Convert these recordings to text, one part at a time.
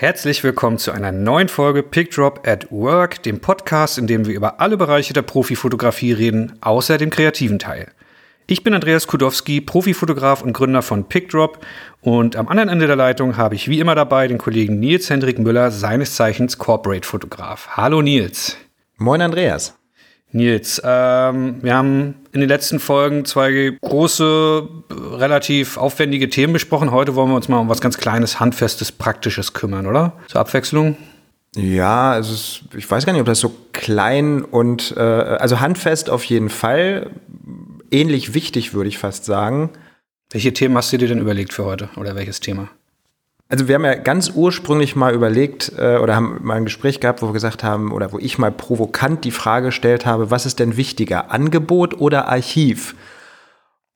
Herzlich willkommen zu einer neuen Folge Pick Drop at Work, dem Podcast, in dem wir über alle Bereiche der Profifotografie reden, außer dem kreativen Teil. Ich bin Andreas Kudowski, Profifotograf und Gründer von PickDrop und am anderen Ende der Leitung habe ich wie immer dabei den Kollegen Nils Hendrik Müller, seines Zeichens Corporate Fotograf. Hallo Nils. Moin Andreas. Nils, ähm, wir haben in den letzten Folgen zwei große, relativ aufwendige Themen besprochen. Heute wollen wir uns mal um was ganz Kleines, Handfestes, Praktisches kümmern, oder? Zur Abwechslung. Ja, also es, ich weiß gar nicht, ob das so klein und äh, also handfest auf jeden Fall ähnlich wichtig, würde ich fast sagen. Welche Themen hast du dir denn überlegt für heute oder welches Thema? Also wir haben ja ganz ursprünglich mal überlegt äh, oder haben mal ein Gespräch gehabt, wo wir gesagt haben oder wo ich mal provokant die Frage gestellt habe, was ist denn wichtiger, Angebot oder Archiv?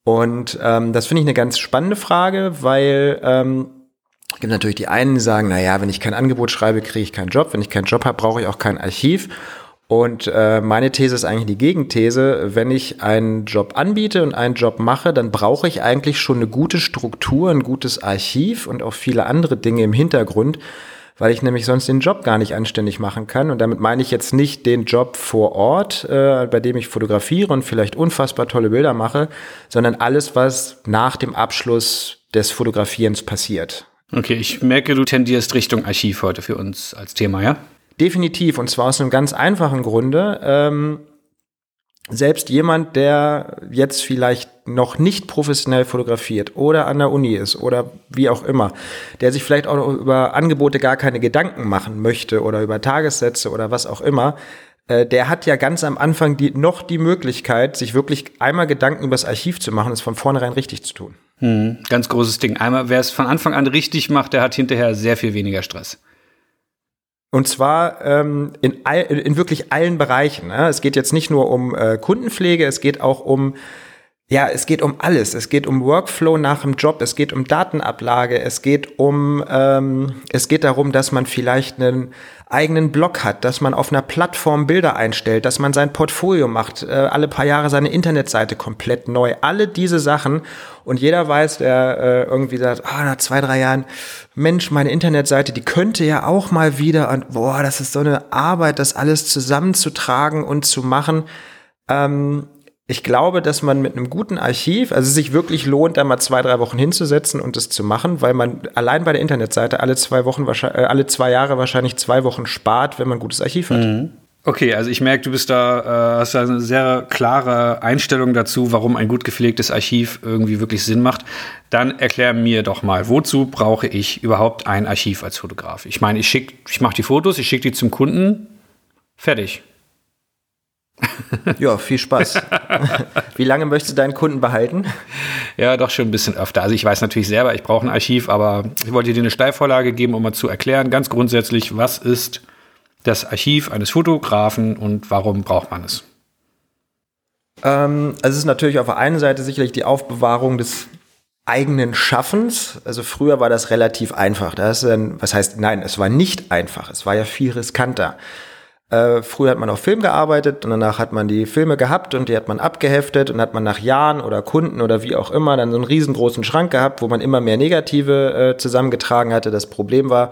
Und ähm, das finde ich eine ganz spannende Frage, weil ähm, es gibt natürlich die einen, die sagen, na ja, wenn ich kein Angebot schreibe, kriege ich keinen Job. Wenn ich keinen Job habe, brauche ich auch kein Archiv. Und äh, meine These ist eigentlich die Gegenthese. Wenn ich einen Job anbiete und einen Job mache, dann brauche ich eigentlich schon eine gute Struktur, ein gutes Archiv und auch viele andere Dinge im Hintergrund, weil ich nämlich sonst den Job gar nicht anständig machen kann. Und damit meine ich jetzt nicht den Job vor Ort, äh, bei dem ich fotografiere und vielleicht unfassbar tolle Bilder mache, sondern alles, was nach dem Abschluss des Fotografierens passiert. Okay, ich merke, du tendierst Richtung Archiv heute für uns als Thema, ja? Definitiv, und zwar aus einem ganz einfachen Grunde. Ähm, selbst jemand, der jetzt vielleicht noch nicht professionell fotografiert oder an der Uni ist oder wie auch immer, der sich vielleicht auch über Angebote gar keine Gedanken machen möchte oder über Tagessätze oder was auch immer, äh, der hat ja ganz am Anfang die, noch die Möglichkeit, sich wirklich einmal Gedanken über das Archiv zu machen, es von vornherein richtig zu tun. Hm, ganz großes Ding. Einmal, wer es von Anfang an richtig macht, der hat hinterher sehr viel weniger Stress. Und zwar ähm, in, all, in wirklich allen Bereichen. Ne? Es geht jetzt nicht nur um äh, Kundenpflege, es geht auch um ja, es geht um alles. Es geht um Workflow nach dem Job, es geht um Datenablage, es geht um, ähm, es geht darum, dass man vielleicht einen eigenen Blog hat, dass man auf einer Plattform Bilder einstellt, dass man sein Portfolio macht, äh, alle paar Jahre seine Internetseite komplett neu. Alle diese Sachen. Und jeder weiß, der äh, irgendwie sagt, ah, nach zwei, drei Jahren, Mensch, meine Internetseite, die könnte ja auch mal wieder und boah, das ist so eine Arbeit, das alles zusammenzutragen und zu machen. Ähm, ich glaube, dass man mit einem guten Archiv, also sich wirklich lohnt, da mal zwei, drei Wochen hinzusetzen und das zu machen, weil man allein bei der Internetseite alle zwei Wochen, äh, alle zwei Jahre wahrscheinlich zwei Wochen spart, wenn man ein gutes Archiv hat. Mhm. Okay, also ich merke, du bist da, äh, hast da eine sehr klare Einstellung dazu, warum ein gut gepflegtes Archiv irgendwie wirklich Sinn macht. Dann erklär mir doch mal, wozu brauche ich überhaupt ein Archiv als Fotograf? Ich meine, ich schick, ich mache die Fotos, ich schicke die zum Kunden, fertig. Ja, viel Spaß. Wie lange möchtest du deinen Kunden behalten? Ja, doch schon ein bisschen öfter. Also ich weiß natürlich selber, ich brauche ein Archiv, aber ich wollte dir eine Steilvorlage geben, um mal zu erklären, ganz grundsätzlich, was ist das Archiv eines Fotografen und warum braucht man es? Ähm, also es ist natürlich auf der einen Seite sicherlich die Aufbewahrung des eigenen Schaffens. Also früher war das relativ einfach. Das ist ein, was heißt, nein, es war nicht einfach. Es war ja viel riskanter. Äh, früher hat man auf Film gearbeitet und danach hat man die Filme gehabt und die hat man abgeheftet und hat man nach Jahren oder Kunden oder wie auch immer dann so einen riesengroßen Schrank gehabt, wo man immer mehr Negative äh, zusammengetragen hatte. Das Problem war,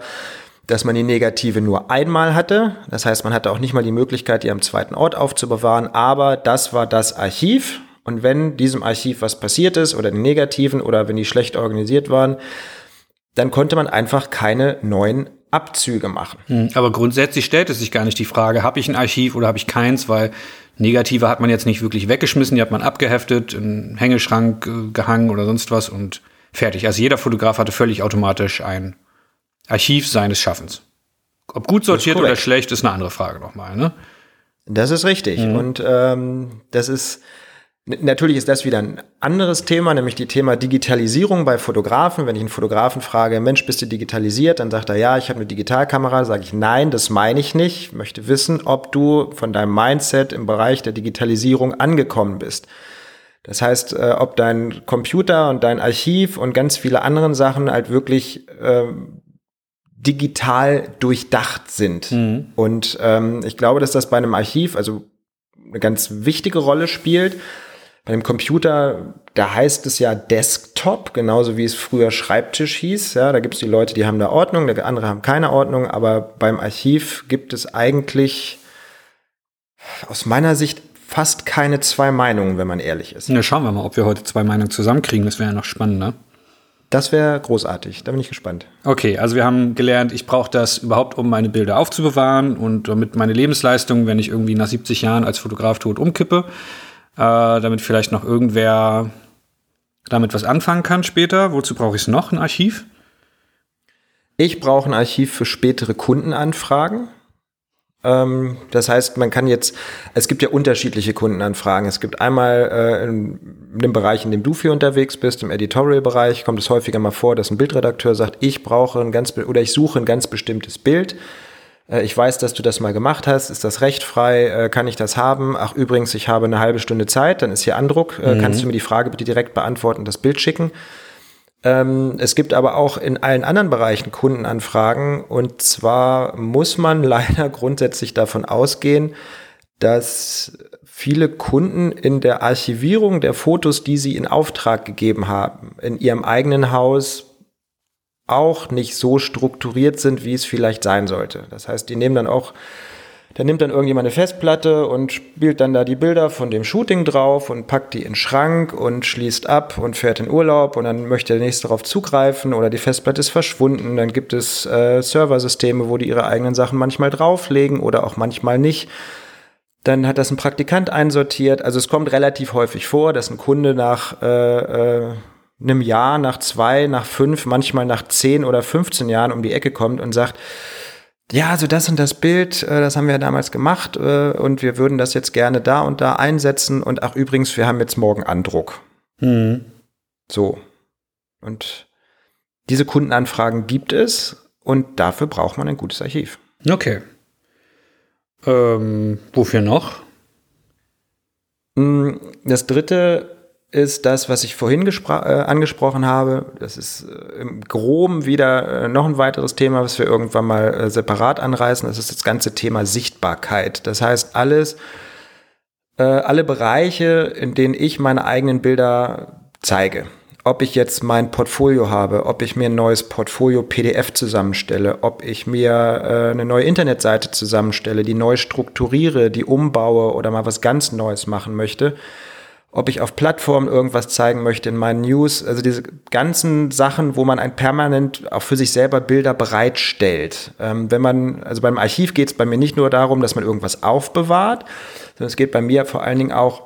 dass man die Negative nur einmal hatte. Das heißt, man hatte auch nicht mal die Möglichkeit, die am zweiten Ort aufzubewahren, aber das war das Archiv. Und wenn diesem Archiv was passiert ist oder die Negativen oder wenn die schlecht organisiert waren, dann konnte man einfach keine neuen Abzüge machen. Hm, aber grundsätzlich stellt es sich gar nicht die Frage, habe ich ein Archiv oder habe ich keins, weil Negative hat man jetzt nicht wirklich weggeschmissen, die hat man abgeheftet, in Hängeschrank äh, gehangen oder sonst was und fertig. Also jeder Fotograf hatte völlig automatisch ein Archiv seines Schaffens. Ob gut sortiert oder schlecht, ist eine andere Frage nochmal. Ne? Das ist richtig. Mhm. Und ähm, das ist Natürlich ist das wieder ein anderes Thema, nämlich die Thema Digitalisierung bei Fotografen. Wenn ich einen Fotografen frage, Mensch, bist du digitalisiert? Dann sagt er, ja, ich habe eine Digitalkamera. Sage ich, nein, das meine ich nicht. Ich möchte wissen, ob du von deinem Mindset im Bereich der Digitalisierung angekommen bist. Das heißt, äh, ob dein Computer und dein Archiv und ganz viele andere Sachen halt wirklich äh, digital durchdacht sind. Mhm. Und ähm, ich glaube, dass das bei einem Archiv also eine ganz wichtige Rolle spielt Bei dem Computer, da heißt es ja Desktop, genauso wie es früher Schreibtisch hieß. Ja, da gibt es die Leute, die haben da Ordnung, andere haben keine Ordnung, aber beim Archiv gibt es eigentlich aus meiner Sicht fast keine zwei Meinungen, wenn man ehrlich ist. Ja, schauen wir mal, ob wir heute zwei Meinungen zusammenkriegen. Das wäre ja noch spannender. Das wäre großartig. Da bin ich gespannt. Okay, also wir haben gelernt, ich brauche das überhaupt, um meine Bilder aufzubewahren und damit meine Lebensleistung, wenn ich irgendwie nach 70 Jahren als Fotograf tot umkippe, äh, damit vielleicht noch irgendwer damit was anfangen kann später. Wozu brauche ich noch? Ein Archiv? Ich brauche ein Archiv für spätere Kundenanfragen. Ähm, das heißt, man kann jetzt, es gibt ja unterschiedliche Kundenanfragen. Es gibt einmal äh, in, dem Bereich, in dem du viel unterwegs bist, im Editorial-Bereich, kommt es häufiger mal vor, dass ein Bildredakteur sagt, ich brauche ein ganz, oder ich suche ein ganz bestimmtes Bild. Äh, ich weiß, dass du das mal gemacht hast. Ist das rechtfrei? Äh, kann ich das haben? Ach, übrigens, ich habe eine halbe Stunde Zeit. Dann ist hier Andruck. Äh, mhm. Kannst du mir die Frage bitte direkt beantworten und das Bild schicken? Ähm, es gibt aber auch in allen anderen Bereichen Kundenanfragen und zwar muss man leider grundsätzlich davon ausgehen, dass viele Kunden in der Archivierung der Fotos, die sie in Auftrag gegeben haben, in ihrem eigenen Haus auch nicht so strukturiert sind, wie es vielleicht sein sollte. Das heißt, die nehmen dann auch da nimmt dann irgendjemand eine Festplatte und spielt dann da die Bilder von dem Shooting drauf und packt die in den Schrank und schließt ab und fährt in Urlaub und dann möchte der nächste darauf zugreifen oder die Festplatte ist verschwunden. Dann gibt es äh, Serversysteme, wo die ihre eigenen Sachen manchmal drauflegen oder auch manchmal nicht. Dann hat das ein Praktikant einsortiert. Also es kommt relativ häufig vor, dass ein Kunde nach äh, äh, einem Jahr, nach zwei, nach fünf, manchmal nach zehn oder 15 Jahren um die Ecke kommt und sagt, ja, also das und das Bild, äh, das haben wir damals gemacht äh, und wir würden das jetzt gerne da und da einsetzen und ach übrigens, wir haben jetzt morgen Andruck. Mhm. So. Und diese Kundenanfragen gibt es und dafür braucht man ein gutes Archiv. Okay. Ähm, wofür noch? Hm, das dritte ist das, was ich vorhin äh, angesprochen habe. Das ist äh, im Groben wieder äh, noch ein weiteres Thema, was wir irgendwann mal äh, separat anreißen. Das ist das ganze Thema Sichtbarkeit. Das heißt, alles, äh, alle Bereiche, in denen ich meine eigenen Bilder zeige. Ob ich jetzt mein Portfolio habe, ob ich mir ein neues Portfolio PDF zusammenstelle, ob ich mir äh, eine neue Internetseite zusammenstelle, die neu strukturiere, die umbaue oder mal was ganz Neues machen möchte ob ich auf Plattformen irgendwas zeigen möchte in meinen News, also diese ganzen Sachen, wo man ein permanent auch für sich selber Bilder bereitstellt. Ähm, wenn man, also beim Archiv geht es bei mir nicht nur darum, dass man irgendwas aufbewahrt, sondern es geht bei mir vor allen Dingen auch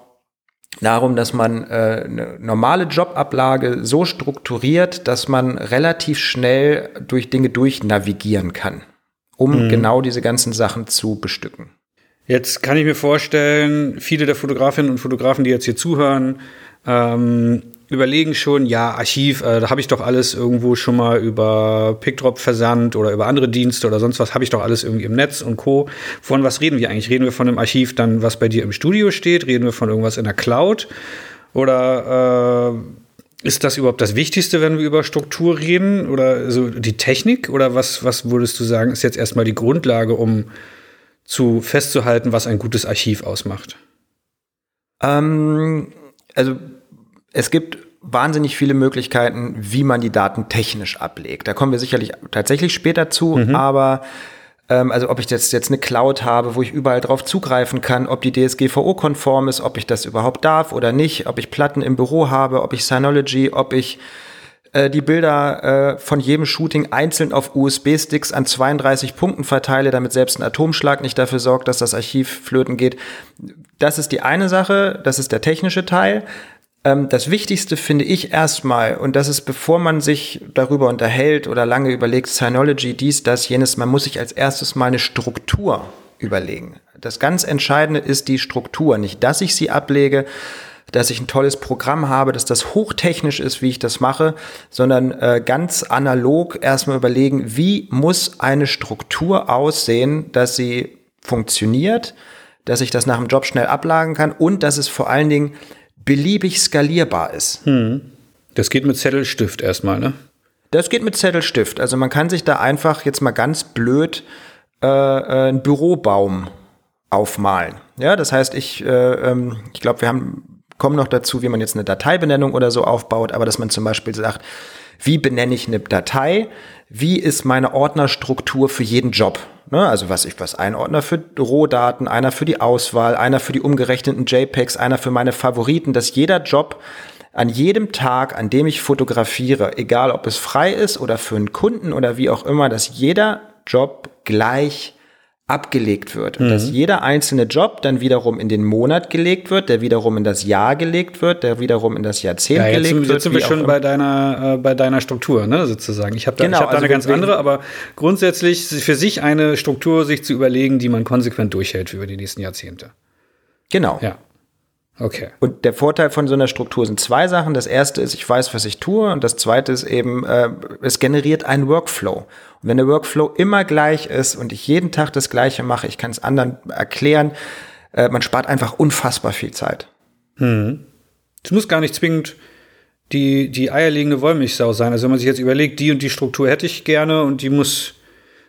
darum, dass man äh, eine normale Jobablage so strukturiert, dass man relativ schnell durch Dinge durchnavigieren kann, um mhm. genau diese ganzen Sachen zu bestücken. Jetzt kann ich mir vorstellen, viele der Fotografinnen und Fotografen, die jetzt hier zuhören, ähm, überlegen schon, ja, Archiv, äh, da habe ich doch alles irgendwo schon mal über PickDrop versandt oder über andere Dienste oder sonst was, habe ich doch alles irgendwie im Netz und Co. Von was reden wir eigentlich? Reden wir von einem Archiv dann, was bei dir im Studio steht? Reden wir von irgendwas in der Cloud? Oder äh, ist das überhaupt das Wichtigste, wenn wir über Struktur reden? Oder so die Technik? Oder was, was würdest du sagen, ist jetzt erstmal die Grundlage, um zu festzuhalten, was ein gutes Archiv ausmacht? Ähm, also es gibt wahnsinnig viele Möglichkeiten, wie man die Daten technisch ablegt. Da kommen wir sicherlich tatsächlich später zu, mhm. aber ähm, also ob ich jetzt, jetzt eine Cloud habe, wo ich überall drauf zugreifen kann, ob die DSGVO-konform ist, ob ich das überhaupt darf oder nicht, ob ich Platten im Büro habe, ob ich Synology, ob ich äh, die Bilder äh, von jedem Shooting einzeln auf USB-Sticks an 32 Punkten verteile, damit selbst ein Atomschlag nicht dafür sorgt, dass das Archiv flöten geht. Das ist die eine Sache, das ist der technische Teil. Ähm, das Wichtigste finde ich erstmal, und das ist, bevor man sich darüber unterhält oder lange überlegt, Synology, dies, das, jenes, man muss sich als erstes mal eine Struktur überlegen. Das ganz Entscheidende ist die Struktur, nicht, dass ich sie ablege, dass ich ein tolles Programm habe, dass das hochtechnisch ist, wie ich das mache, sondern äh, ganz analog erstmal überlegen, wie muss eine Struktur aussehen, dass sie funktioniert, dass ich das nach dem Job schnell ablagen kann und dass es vor allen Dingen beliebig skalierbar ist. Hm. Das geht mit Zettelstift erstmal, ne? Das geht mit Zettelstift. Also man kann sich da einfach jetzt mal ganz blöd äh, äh, einen Bürobaum aufmalen. Ja, das heißt, ich, äh, ähm, ich glaube, wir haben komme noch dazu, wie man jetzt eine Dateibenennung oder so aufbaut, aber dass man zum Beispiel sagt, wie benenne ich eine Datei? Wie ist meine Ordnerstruktur für jeden Job? Ne, also was ich was ein Ordner für Rohdaten, einer für die Auswahl, einer für die umgerechneten JPEGs, einer für meine Favoriten, dass jeder Job an jedem Tag, an dem ich fotografiere, egal ob es frei ist oder für einen Kunden oder wie auch immer, dass jeder Job gleich abgelegt wird. Und mhm. dass jeder einzelne Job dann wiederum in den Monat gelegt wird, der wiederum in das Jahr gelegt wird, der wiederum in das Jahrzehnt ja, jetzt gelegt sind, wird. Jetzt sind wir schon bei deiner, äh, bei deiner Struktur, ne, sozusagen. Ich habe da, genau, ich hab da also eine ganz andere, aber grundsätzlich für sich eine Struktur sich zu überlegen, die man konsequent durchhält über die nächsten Jahrzehnte. Genau. Ja. Okay. Und der Vorteil von so einer Struktur sind zwei Sachen. Das erste ist, ich weiß, was ich tue. Und das zweite ist eben, äh, es generiert einen Workflow. Und wenn der Workflow immer gleich ist und ich jeden Tag das Gleiche mache, ich kann es anderen erklären, äh, man spart einfach unfassbar viel Zeit. Hm. Es muss gar nicht zwingend die, die eierlegende Wollmilchsau sein. Also wenn man sich jetzt überlegt, die und die Struktur hätte ich gerne und die muss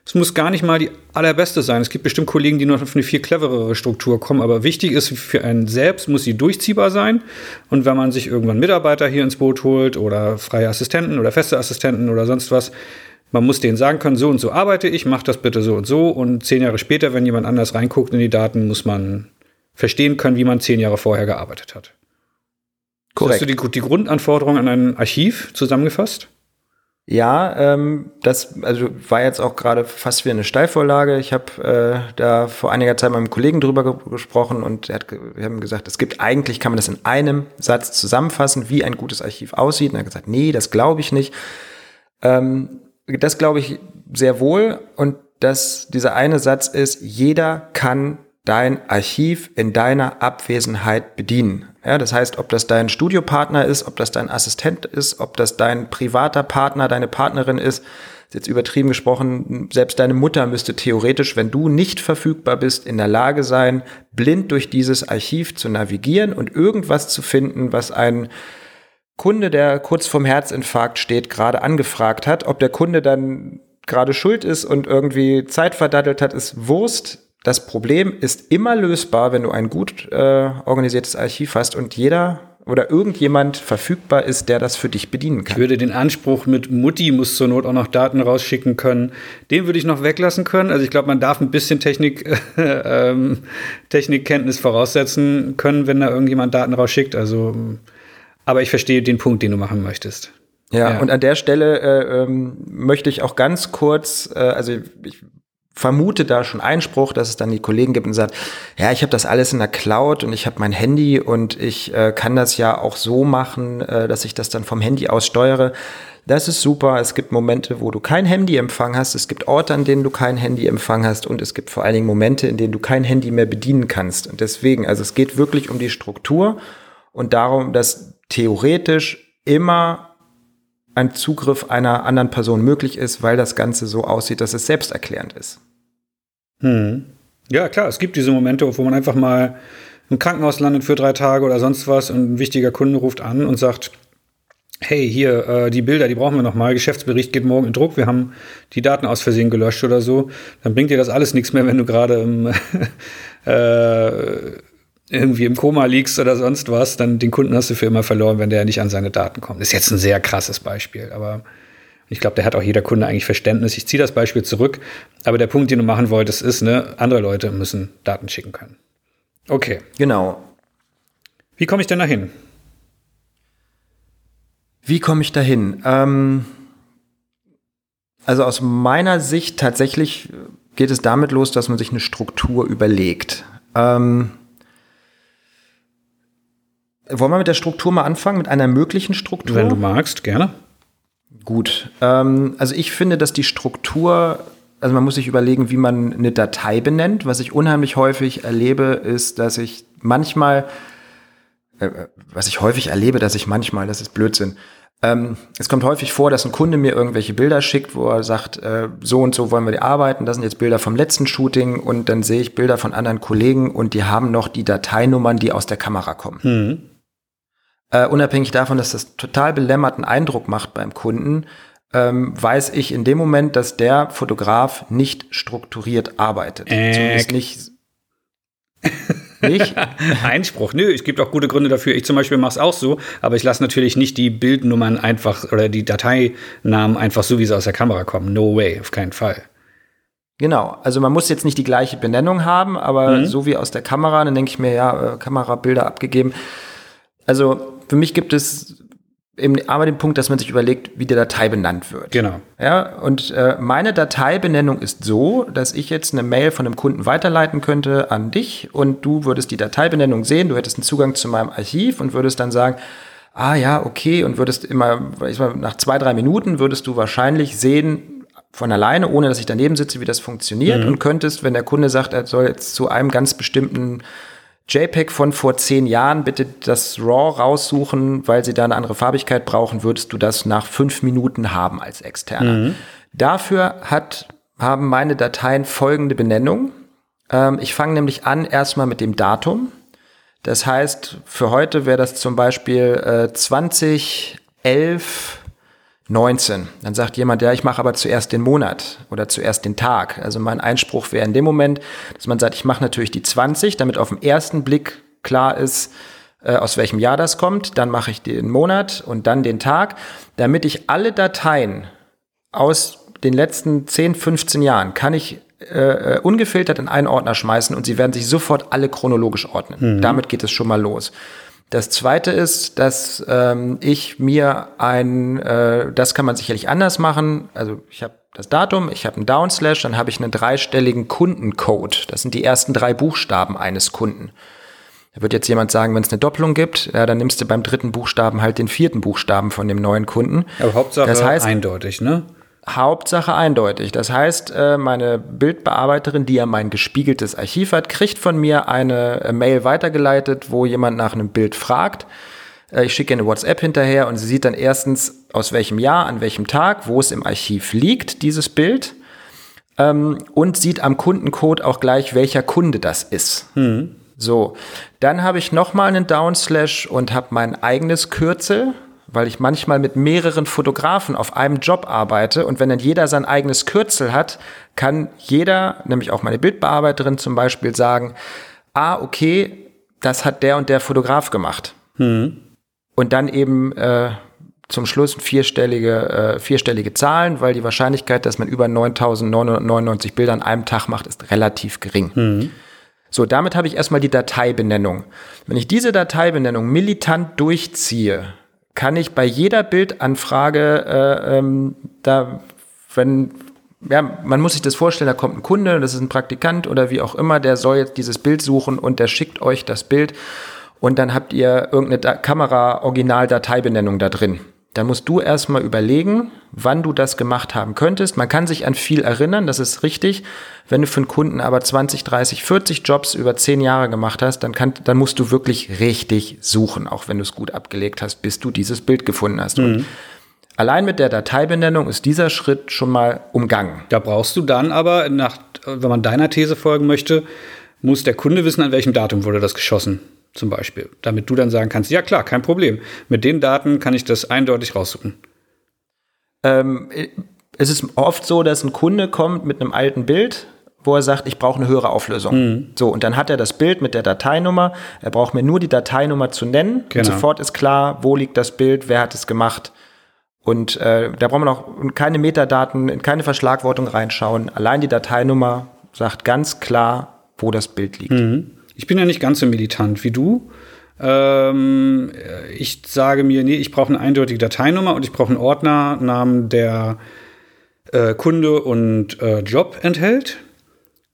es muss gar nicht mal die allerbeste sein. Es gibt bestimmt Kollegen, die noch auf eine viel cleverere Struktur kommen. Aber wichtig ist, für einen selbst muss sie durchziehbar sein. Und wenn man sich irgendwann Mitarbeiter hier ins Boot holt oder freie Assistenten oder feste Assistenten oder sonst was, man muss denen sagen können, so und so arbeite ich, mach das bitte so und so. Und zehn Jahre später, wenn jemand anders reinguckt in die Daten, muss man verstehen können, wie man zehn Jahre vorher gearbeitet hat. Korrekt. Hast du die, die Grundanforderungen an ein Archiv zusammengefasst? Ja, ähm, das also war jetzt auch gerade fast wie eine Steilvorlage. Ich habe äh, da vor einiger Zeit mit einem Kollegen drüber ge gesprochen und er hat, wir haben gesagt, es gibt eigentlich, kann man das in einem Satz zusammenfassen, wie ein gutes Archiv aussieht. Und er hat gesagt, nee, das glaube ich nicht. Ähm, das glaube ich sehr wohl. Und dass dieser eine Satz ist, jeder kann dein Archiv in deiner Abwesenheit bedienen. Ja, das heißt, ob das dein Studiopartner ist, ob das dein Assistent ist, ob das dein privater Partner, deine Partnerin ist, ist jetzt übertrieben gesprochen, selbst deine Mutter müsste theoretisch, wenn du nicht verfügbar bist, in der Lage sein, blind durch dieses Archiv zu navigieren und irgendwas zu finden, was ein Kunde, der kurz vorm Herzinfarkt steht, gerade angefragt hat. Ob der Kunde dann gerade schuld ist und irgendwie Zeit verdattelt hat, ist Wurst das Problem ist immer lösbar, wenn du ein gut äh, organisiertes Archiv hast und jeder oder irgendjemand verfügbar ist, der das für dich bedienen kann. Ich würde den Anspruch mit Mutti muss zur Not auch noch Daten rausschicken können, den würde ich noch weglassen können. Also ich glaube, man darf ein bisschen Technik, ähm, Technikkenntnis voraussetzen können, wenn da irgendjemand Daten rausschickt. Also, aber ich verstehe den Punkt, den du machen möchtest. Ja, ja. und an der Stelle äh, ähm, möchte ich auch ganz kurz, äh, also ich vermute da schon Einspruch, dass es dann die Kollegen gibt und sagt, ja, ich habe das alles in der Cloud und ich habe mein Handy und ich äh, kann das ja auch so machen, äh, dass ich das dann vom Handy aus steuere. Das ist super. Es gibt Momente, wo du kein Handyempfang hast. Es gibt Orte, an denen du kein Handyempfang hast. Und es gibt vor allen Dingen Momente, in denen du kein Handy mehr bedienen kannst. Und deswegen, also es geht wirklich um die Struktur und darum, dass theoretisch immer ein Zugriff einer anderen Person möglich ist, weil das Ganze so aussieht, dass es selbsterklärend ist. Hm. Ja, klar, es gibt diese Momente, wo man einfach mal im Krankenhaus landet für drei Tage oder sonst was und ein wichtiger Kunde ruft an und sagt, hey, hier, äh, die Bilder, die brauchen wir noch mal. Geschäftsbericht geht morgen in Druck. Wir haben die Daten aus Versehen gelöscht oder so. Dann bringt dir das alles nichts mehr, wenn du gerade im, äh, irgendwie im Koma liegst oder sonst was. Dann den Kunden hast du für immer verloren, wenn der nicht an seine Daten kommt. Das ist jetzt ein sehr krasses Beispiel, aber ich glaube, da hat auch jeder Kunde eigentlich Verständnis. Ich ziehe das Beispiel zurück. Aber der Punkt, den du machen wolltest, ist, ne, andere Leute müssen Daten schicken können. Okay. Genau. Wie komme ich denn dahin? Wie komme ich dahin? Ähm, also aus meiner Sicht tatsächlich geht es damit los, dass man sich eine Struktur überlegt. Ähm, wollen wir mit der Struktur mal anfangen, mit einer möglichen Struktur? Wenn du magst, gerne. Gut. Ähm, also ich finde, dass die Struktur, also man muss sich überlegen, wie man eine Datei benennt. Was ich unheimlich häufig erlebe, ist, dass ich manchmal, äh, was ich häufig erlebe, dass ich manchmal, das ist Blödsinn, ähm, es kommt häufig vor, dass ein Kunde mir irgendwelche Bilder schickt, wo er sagt, äh, so und so wollen wir die arbeiten, das sind jetzt Bilder vom letzten Shooting und dann sehe ich Bilder von anderen Kollegen und die haben noch die Dateinummern, die aus der Kamera kommen. Mhm. Äh, unabhängig davon, dass das total belämmerten Eindruck macht beim Kunden, ähm, weiß ich in dem Moment, dass der Fotograf nicht strukturiert arbeitet. Äh. Zumindest nicht. Nicht? Einspruch. Nö, es gibt auch gute Gründe dafür. Ich zum Beispiel mache es auch so, aber ich lasse natürlich nicht die Bildnummern einfach oder die Dateinamen einfach so, wie sie aus der Kamera kommen. No way, auf keinen Fall. Genau, also man muss jetzt nicht die gleiche Benennung haben, aber mhm. so wie aus der Kamera, dann denke ich mir, ja, äh, Kamerabilder abgegeben. Also für mich gibt es eben aber den Punkt, dass man sich überlegt, wie die Datei benannt wird. Genau. Ja, und äh, meine Dateibenennung ist so, dass ich jetzt eine Mail von einem Kunden weiterleiten könnte an dich und du würdest die Dateibenennung sehen, du hättest einen Zugang zu meinem Archiv und würdest dann sagen, ah ja, okay, und würdest immer, ich mal, nach zwei, drei Minuten würdest du wahrscheinlich sehen, von alleine, ohne dass ich daneben sitze, wie das funktioniert mhm. und könntest, wenn der Kunde sagt, er soll jetzt zu einem ganz bestimmten JPEG von vor zehn Jahren bitte das RAW raussuchen, weil sie da eine andere Farbigkeit brauchen, würdest du das nach fünf Minuten haben als externer. Mhm. Dafür hat, haben meine Dateien folgende Benennung. Ähm, ich fange nämlich an erstmal mit dem Datum. Das heißt, für heute wäre das zum Beispiel äh, 2011 19. Dann sagt jemand, ja, ich mache aber zuerst den Monat oder zuerst den Tag. Also mein Einspruch wäre in dem Moment, dass man sagt, ich mache natürlich die 20, damit auf den ersten Blick klar ist, äh, aus welchem Jahr das kommt. Dann mache ich den Monat und dann den Tag, damit ich alle Dateien aus den letzten 10, 15 Jahren kann ich äh, äh, ungefiltert in einen Ordner schmeißen und sie werden sich sofort alle chronologisch ordnen. Mhm. Damit geht es schon mal los. Das zweite ist, dass ähm, ich mir ein, äh, das kann man sicherlich anders machen. Also ich habe das Datum, ich habe einen Downslash, dann habe ich einen dreistelligen Kundencode. Das sind die ersten drei Buchstaben eines Kunden. Da wird jetzt jemand sagen, wenn es eine Doppelung gibt, ja, dann nimmst du beim dritten Buchstaben halt den vierten Buchstaben von dem neuen Kunden. Aber Hauptsache das heißt, eindeutig, ne? Hauptsache eindeutig. Das heißt, äh, meine Bildbearbeiterin, die ja mein gespiegeltes Archiv hat, kriegt von mir eine äh, Mail weitergeleitet, wo jemand nach einem Bild fragt. Äh, ich schicke eine WhatsApp hinterher und sie sieht dann erstens, aus welchem Jahr, an welchem Tag, wo es im Archiv liegt, dieses Bild. Ähm, und sieht am Kundencode auch gleich, welcher Kunde das ist. Mhm. So, dann habe ich nochmal einen Downslash und habe mein eigenes Kürzel weil ich manchmal mit mehreren Fotografen auf einem Job arbeite und wenn dann jeder sein eigenes Kürzel hat, kann jeder, nämlich auch meine Bildbearbeiterin zum Beispiel, sagen, ah, okay, das hat der und der Fotograf gemacht. Mhm. Und dann eben äh, zum Schluss vierstellige, äh, vierstellige Zahlen, weil die Wahrscheinlichkeit, dass man über 9999 Bilder an einem Tag macht, ist relativ gering. Mhm. So, damit habe ich erstmal die Dateibenennung. Wenn ich diese Dateibenennung militant durchziehe, kann ich bei jeder Bildanfrage äh, ähm, da, wenn ja, man muss sich das vorstellen, da kommt ein Kunde, das ist ein Praktikant oder wie auch immer, der soll jetzt dieses Bild suchen und der schickt euch das Bild und dann habt ihr irgendeine Kamera-Original-Dateibenennung da drin. Dann musst du erstmal überlegen, wann du das gemacht haben könntest. Man kann sich an viel erinnern, das ist richtig. Wenn du für einen Kunden aber 20, 30, 40 Jobs über 10 Jahre gemacht hast, dann, kann, dann musst du wirklich richtig suchen, auch wenn du es gut abgelegt hast, bis du dieses Bild gefunden hast. Mhm. Und allein mit der Dateibenennung ist dieser Schritt schon mal umgangen. Da brauchst du dann aber, nach, wenn man deiner These folgen möchte, muss der Kunde wissen, an welchem Datum wurde das geschossen zum Beispiel. Damit du dann sagen kannst, ja klar, kein Problem. Mit den Daten kann ich das eindeutig raussuchen. Ähm, es ist oft so, dass ein Kunde kommt mit einem alten Bild, wo er sagt, ich brauche eine höhere Auflösung. Mhm. So, und dann hat er das Bild mit der Dateinummer. Er braucht mir nur die Dateinummer zu nennen. Genau. Und sofort ist klar, wo liegt das Bild, wer hat es gemacht. Und äh, da braucht man auch keine Metadaten, in keine Verschlagwortung reinschauen. Allein die Dateinummer sagt ganz klar, wo das Bild liegt. Mhm. Ich bin ja nicht ganz so militant wie du. Ähm, ich sage mir, nee, ich brauche eine eindeutige Dateinummer und ich brauche einen Ordnernamen, der äh, Kunde und äh, Job enthält.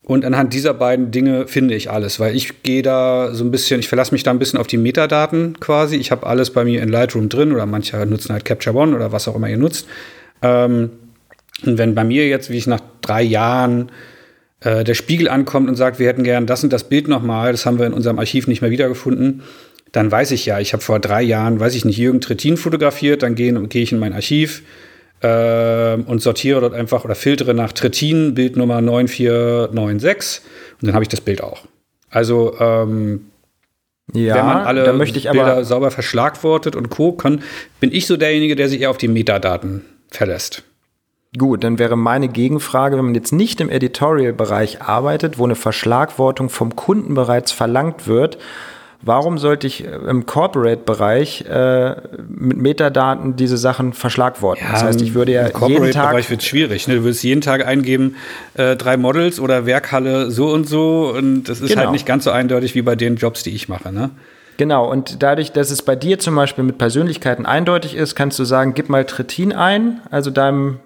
Und anhand dieser beiden Dinge finde ich alles, weil ich gehe da so ein bisschen, ich verlasse mich da ein bisschen auf die Metadaten quasi. Ich habe alles bei mir in Lightroom drin oder manche nutzen halt Capture One oder was auch immer ihr nutzt. Ähm, und wenn bei mir jetzt, wie ich nach drei Jahren äh, der Spiegel ankommt und sagt, wir hätten gern das und das Bild nochmal, das haben wir in unserem Archiv nicht mehr wiedergefunden, dann weiß ich ja, ich habe vor drei Jahren, weiß ich nicht, Jürgen Trittin fotografiert, dann gehe geh ich in mein Archiv äh, und sortiere dort einfach oder filtere nach Trittin, Bildnummer 9496 und dann habe ich das Bild auch. Also ähm, ja, wenn man alle Bilder sauber verschlagwortet und Co., kann, bin ich so derjenige, der sich eher auf die Metadaten verlässt. Gut, dann wäre meine Gegenfrage, wenn man jetzt nicht im Editorial-Bereich arbeitet, wo eine Verschlagwortung vom Kunden bereits verlangt wird, warum sollte ich äh, im Corporate-Bereich äh, mit Metadaten diese Sachen verschlagworten? Ja, das heißt, ich würde ja im jeden Tag Bereich wird schwierig. Ne? Du würdest jeden Tag eingeben äh, drei Models oder Werkhalle so und so und das ist halt genau. halt nicht ganz so eindeutig wie bei den Jobs, die ich mache. Ne? Genau, und dadurch, dass es bei dir zum Beispiel mit Persönlichkeiten eindeutig ist, kannst du sagen, gib mal Trittin ein, also deinem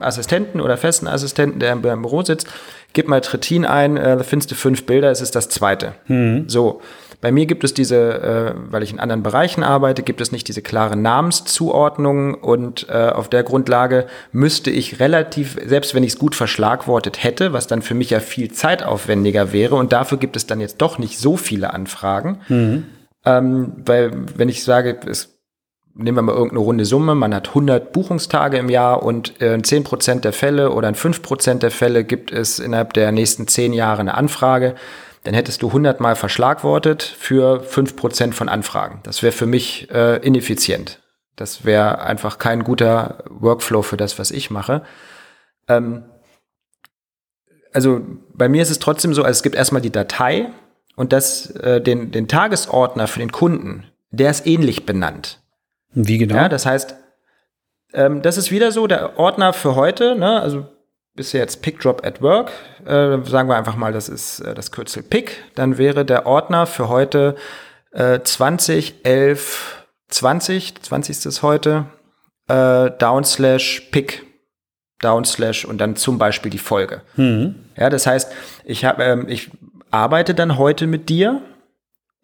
Assistenten oder festen Assistenten, der im Büro sitzt, gib mal Trittin ein, äh, findest du fünf Bilder, es ist das zweite. Mhm. So. Bei mir gibt es diese, äh, weil ich in anderen Bereichen arbeite, gibt es nicht diese klare Namenszuordnung und äh, auf der Grundlage müsste ich relativ, selbst wenn ich es gut verschlagwortet hätte, was dann für mich ja viel zeitaufwendiger wäre und dafür gibt es dann jetzt doch nicht so viele Anfragen, mhm. ähm, weil wenn ich sage, es nehmen wir mal irgendeine runde Summe, man hat 100 Buchungstage im Jahr und äh, in 10% der Fälle oder in 5% der Fälle gibt es innerhalb der nächsten 10 Jahre eine Anfrage, dann hättest du 100 Mal verschlagwortet für 5% von Anfragen. Das wäre für mich äh, ineffizient. Das wäre einfach kein guter Workflow für das, was ich mache. Ähm, also bei mir ist es trotzdem so, also es gibt erstmal die Datei und das, äh, den, den Tagesordner für den Kunden, der ist ähnlich benannt. Wie genau? Ja, das heißt, ähm, das ist wieder so, der Ordner für heute, ne, also bis jetzt Pick Drop at Work, äh, sagen wir einfach mal, das ist äh, das Kürzel Pick, dann wäre der Ordner für heute äh, 20, 11, 20, 20 ist es heute, äh, downslash Pick, downslash und dann zum Beispiel die Folge. Mhm. Ja, das heißt, ich habe, ähm, ich arbeite dann heute mit dir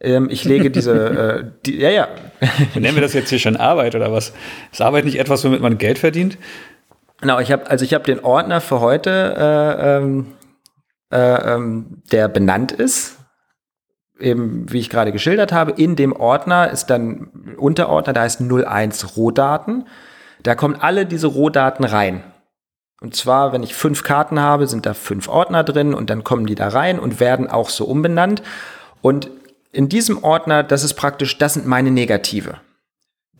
ähm, ich lege diese, äh, die, ja, ja. Nennen wir das jetzt hier schon Arbeit oder was? Ist Arbeit nicht etwas, womit man Geld verdient? Genau, ich habe also ich habe den Ordner für heute, äh, ähm, äh, ähm, der benannt ist, eben wie ich gerade geschildert habe. In dem Ordner ist dann Unterordner, da heißt 01 Rohdaten. Da kommen alle diese Rohdaten rein. Und zwar, wenn ich fünf Karten habe, sind da fünf Ordner drin und dann kommen die da rein und werden auch so umbenannt. Und in diesem Ordner, das ist praktisch, das sind meine Negative.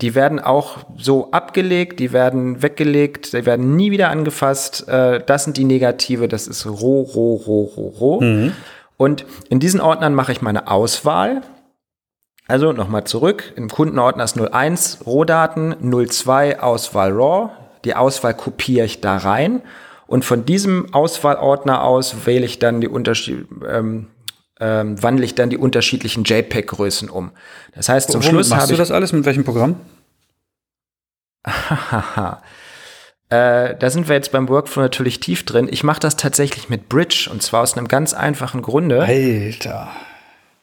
Die werden auch so abgelegt, die werden weggelegt, die werden nie wieder angefasst. Äh, das sind die Negative, das ist roh, roh, roh, roh, roh. Mhm. Und in diesen Ordnern mache ich meine Auswahl. Also nochmal zurück. Im Kundenordner ist 01 Rohdaten, 02 Auswahl RAW. Die Auswahl kopiere ich da rein. Und von diesem Auswahlordner aus wähle ich dann die Unterschied, ähm, ähm, wandle ich dann die unterschiedlichen JPEG-Größen um. Das heißt, zum Womit Schluss habe ich. Machst du das alles mit welchem Programm? äh, da sind wir jetzt beim Workflow natürlich tief drin. Ich mache das tatsächlich mit Bridge und zwar aus einem ganz einfachen Grunde. Alter.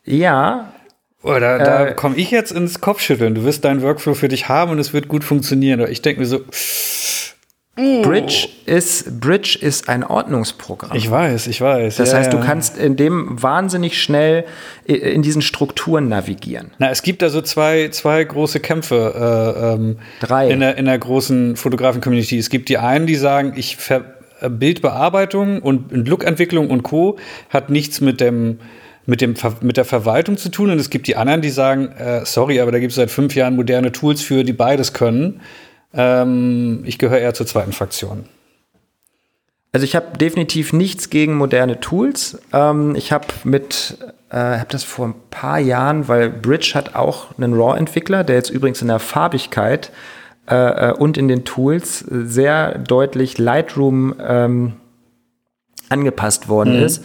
Ja. Oder da äh, komme ich jetzt ins Kopfschütteln. Du wirst deinen Workflow für dich haben und es wird gut funktionieren. ich denke mir so, Bridge ist, Bridge ist ein Ordnungsprogramm. Ich weiß, ich weiß. Das ja, heißt, du kannst in dem wahnsinnig schnell in diesen Strukturen navigieren. Na, es gibt da so zwei, zwei große Kämpfe. Äh, ähm, Drei. In der, in der großen Fotografen-Community. Es gibt die einen, die sagen, ich ver äh, Bildbearbeitung und Lookentwicklung und Co. hat nichts mit dem mit, dem, mit der Verwaltung zu tun. Und es gibt die anderen, die sagen, äh, sorry, aber da gibt es seit fünf Jahren moderne Tools für, die beides können. Ähm, ich gehöre eher zur zweiten Fraktion. Also ich habe definitiv nichts gegen moderne Tools. Ähm, ich habe mit, äh, habe das vor ein paar Jahren, weil Bridge hat auch einen RAW-Entwickler, der jetzt übrigens in der Farbigkeit äh, äh und in den Tools sehr deutlich Lightroom ähm, angepasst worden mhm. ist.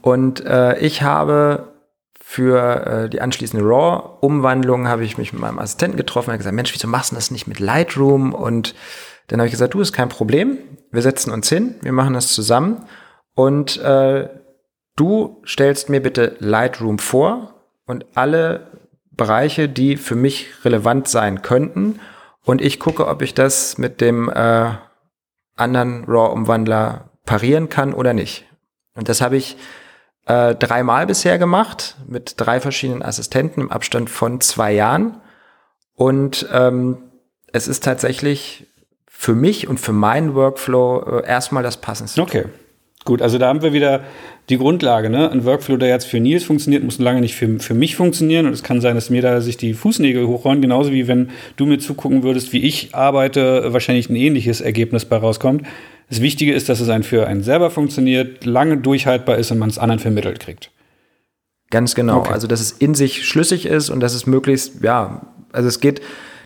Und äh, ich habe für äh, die anschließende RAW-Umwandlung habe ich mich mit meinem Assistenten getroffen und gesagt, Mensch, wieso machst du das nicht mit Lightroom? Und dann habe ich gesagt, du, ist kein Problem. Wir setzen uns hin, wir machen das zusammen und äh, du stellst mir bitte Lightroom vor und alle Bereiche, die für mich relevant sein könnten. Und ich gucke, ob ich das mit dem äh, anderen RAW-Umwandler parieren kann oder nicht. Und das habe ich äh, dreimal bisher gemacht mit drei verschiedenen Assistenten im Abstand von zwei Jahren. Und ähm, es ist tatsächlich für mich und für meinen Workflow äh, erstmal das Passendste. Okay. Gut, also da haben wir wieder die Grundlage. Ne? Ein Workflow, der jetzt für Nils funktioniert, muss lange nicht für, für mich funktionieren. Und es kann sein, dass mir da sich die Fußnägel hochrollen, genauso wie wenn du mir zugucken würdest, wie ich arbeite, wahrscheinlich ein ähnliches Ergebnis bei rauskommt. Das Wichtige ist, dass es ein für einen selber funktioniert, lange durchhaltbar ist und man es anderen vermittelt kriegt. Ganz genau. Okay. Also, dass es in sich schlüssig ist und dass es möglichst, ja, also es geht,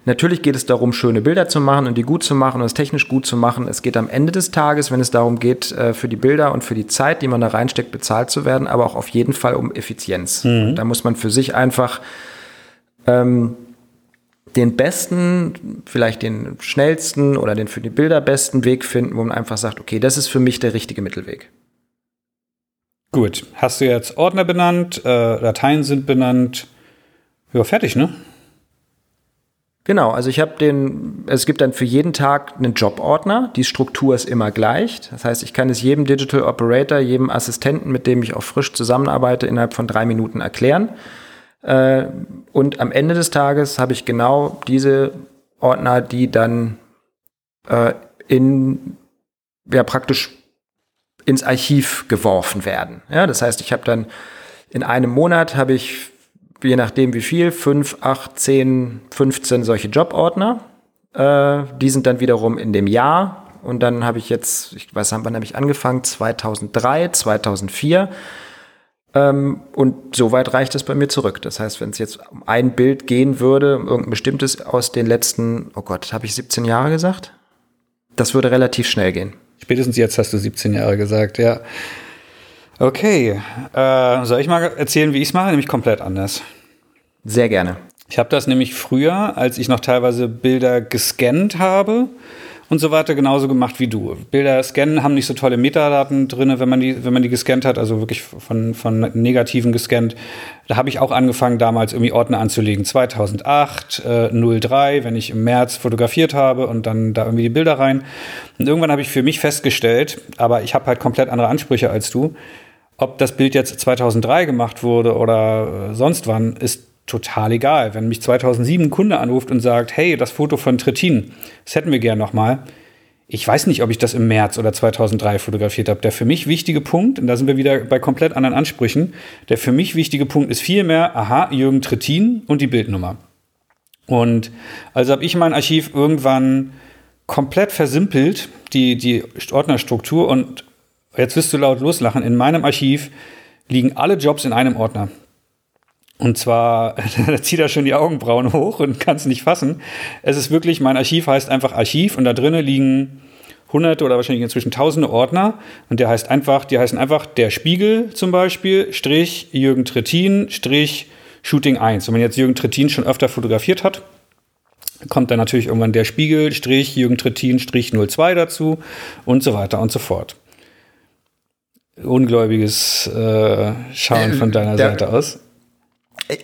Natürlich geht es darum, schöne Bilder zu machen und die gut zu machen und es technisch gut zu machen. Es geht am Ende des Tages, wenn es darum geht, äh, für die Bilder und für die Zeit, die man da reinsteckt, bezahlt zu werden, aber auch auf jeden Fall um Effizienz. Mhm. Da muss man für sich einfach ähm, den besten, vielleicht den schnellsten oder den für die Bilder besten Weg finden, wo man einfach sagt, okay, das ist für mich der richtige Mittelweg. Gut, hast du jetzt Ordner benannt, äh, Dateien sind benannt. Ja, fertig, ne? Genau, also ich habe den, es gibt dann für jeden Tag einen Jobordner, die Struktur ist immer gleich. Das heißt, ich kann es jedem Digital Operator, jedem Assistenten, mit dem ich auch frisch zusammenarbeite, innerhalb von drei Minuten erklären. Äh, und am Ende des Tages habe ich genau diese Ordner, die dann äh, in, ja, praktisch ins Archiv geworfen werden. Ja, das heißt, ich habe dann in einem Monat habe ich je nachdem wie viel, 5, 8, 10, 15 solche Jobordner. Äh, die sind dann wiederum in dem Jahr. Und dann habe ich jetzt, ich weiß, wann habe ich angefangen? 2003, 2004. Ähm, und soweit reicht es bei mir zurück. Das heißt, wenn es jetzt um ein Bild gehen würde, irgendein bestimmtes aus den letzten, oh Gott, habe ich 17 Jahre gesagt? Das würde relativ schnell gehen. Spätestens jetzt hast du 17 Jahre gesagt, ja. Okay, äh, soll ich mal erzählen, wie ich es mache? Nämlich komplett anders. Sehr gerne. Ich habe das nämlich früher, als ich noch teilweise Bilder gescannt habe und so weiter, genauso gemacht wie du. Bilder scannen haben nicht so tolle Metadaten drin, wenn man die, wenn man die gescannt hat, also wirklich von, von Negativen gescannt. Da habe ich auch angefangen, damals irgendwie Ordner anzulegen. 2008, äh, 03, wenn ich im März fotografiert habe und dann da irgendwie die Bilder rein. Und irgendwann habe ich für mich festgestellt, aber ich habe halt komplett andere Ansprüche als du ob das Bild jetzt 2003 gemacht wurde oder äh, sonst wann, ist total egal. Wenn mich 2007 ein Kunde anruft und sagt, hey, das Foto von Trittin, das hätten wir gern nochmal. Ich weiß nicht, ob ich das im März oder 2003 fotografiert habe. Der für mich wichtige Punkt, und da sind wir wieder bei komplett anderen Ansprüchen, der für mich wichtige Punkt ist vielmehr, aha, Jürgen Trittin und die Bildnummer. Und also habe ich mein Archiv irgendwann komplett versimpelt, die, die Ordnerstruktur und jetzt wirst du laut loslachen, in meinem Archiv liegen alle Jobs in einem Ordner. Und zwar, da zieht er schon die Augenbrauen hoch und kann es nicht fassen. Es ist wirklich, mein Archiv heißt einfach Archiv und da drinnen liegen hunderte oder wahrscheinlich inzwischen tausende Ordner und der heißt einfach, die heißen einfach der Spiegel zum Beispiel, Strich Jürgen Trittin, Strich Shooting 1. Und wenn jetzt Jürgen Trittin schon öfter fotografiert hat, kommt dann natürlich irgendwann der Spiegel, Strich Jürgen Trittin, Strich 02 dazu und so weiter und so fort ungläubiges äh, Schauen von deiner der, Seite aus.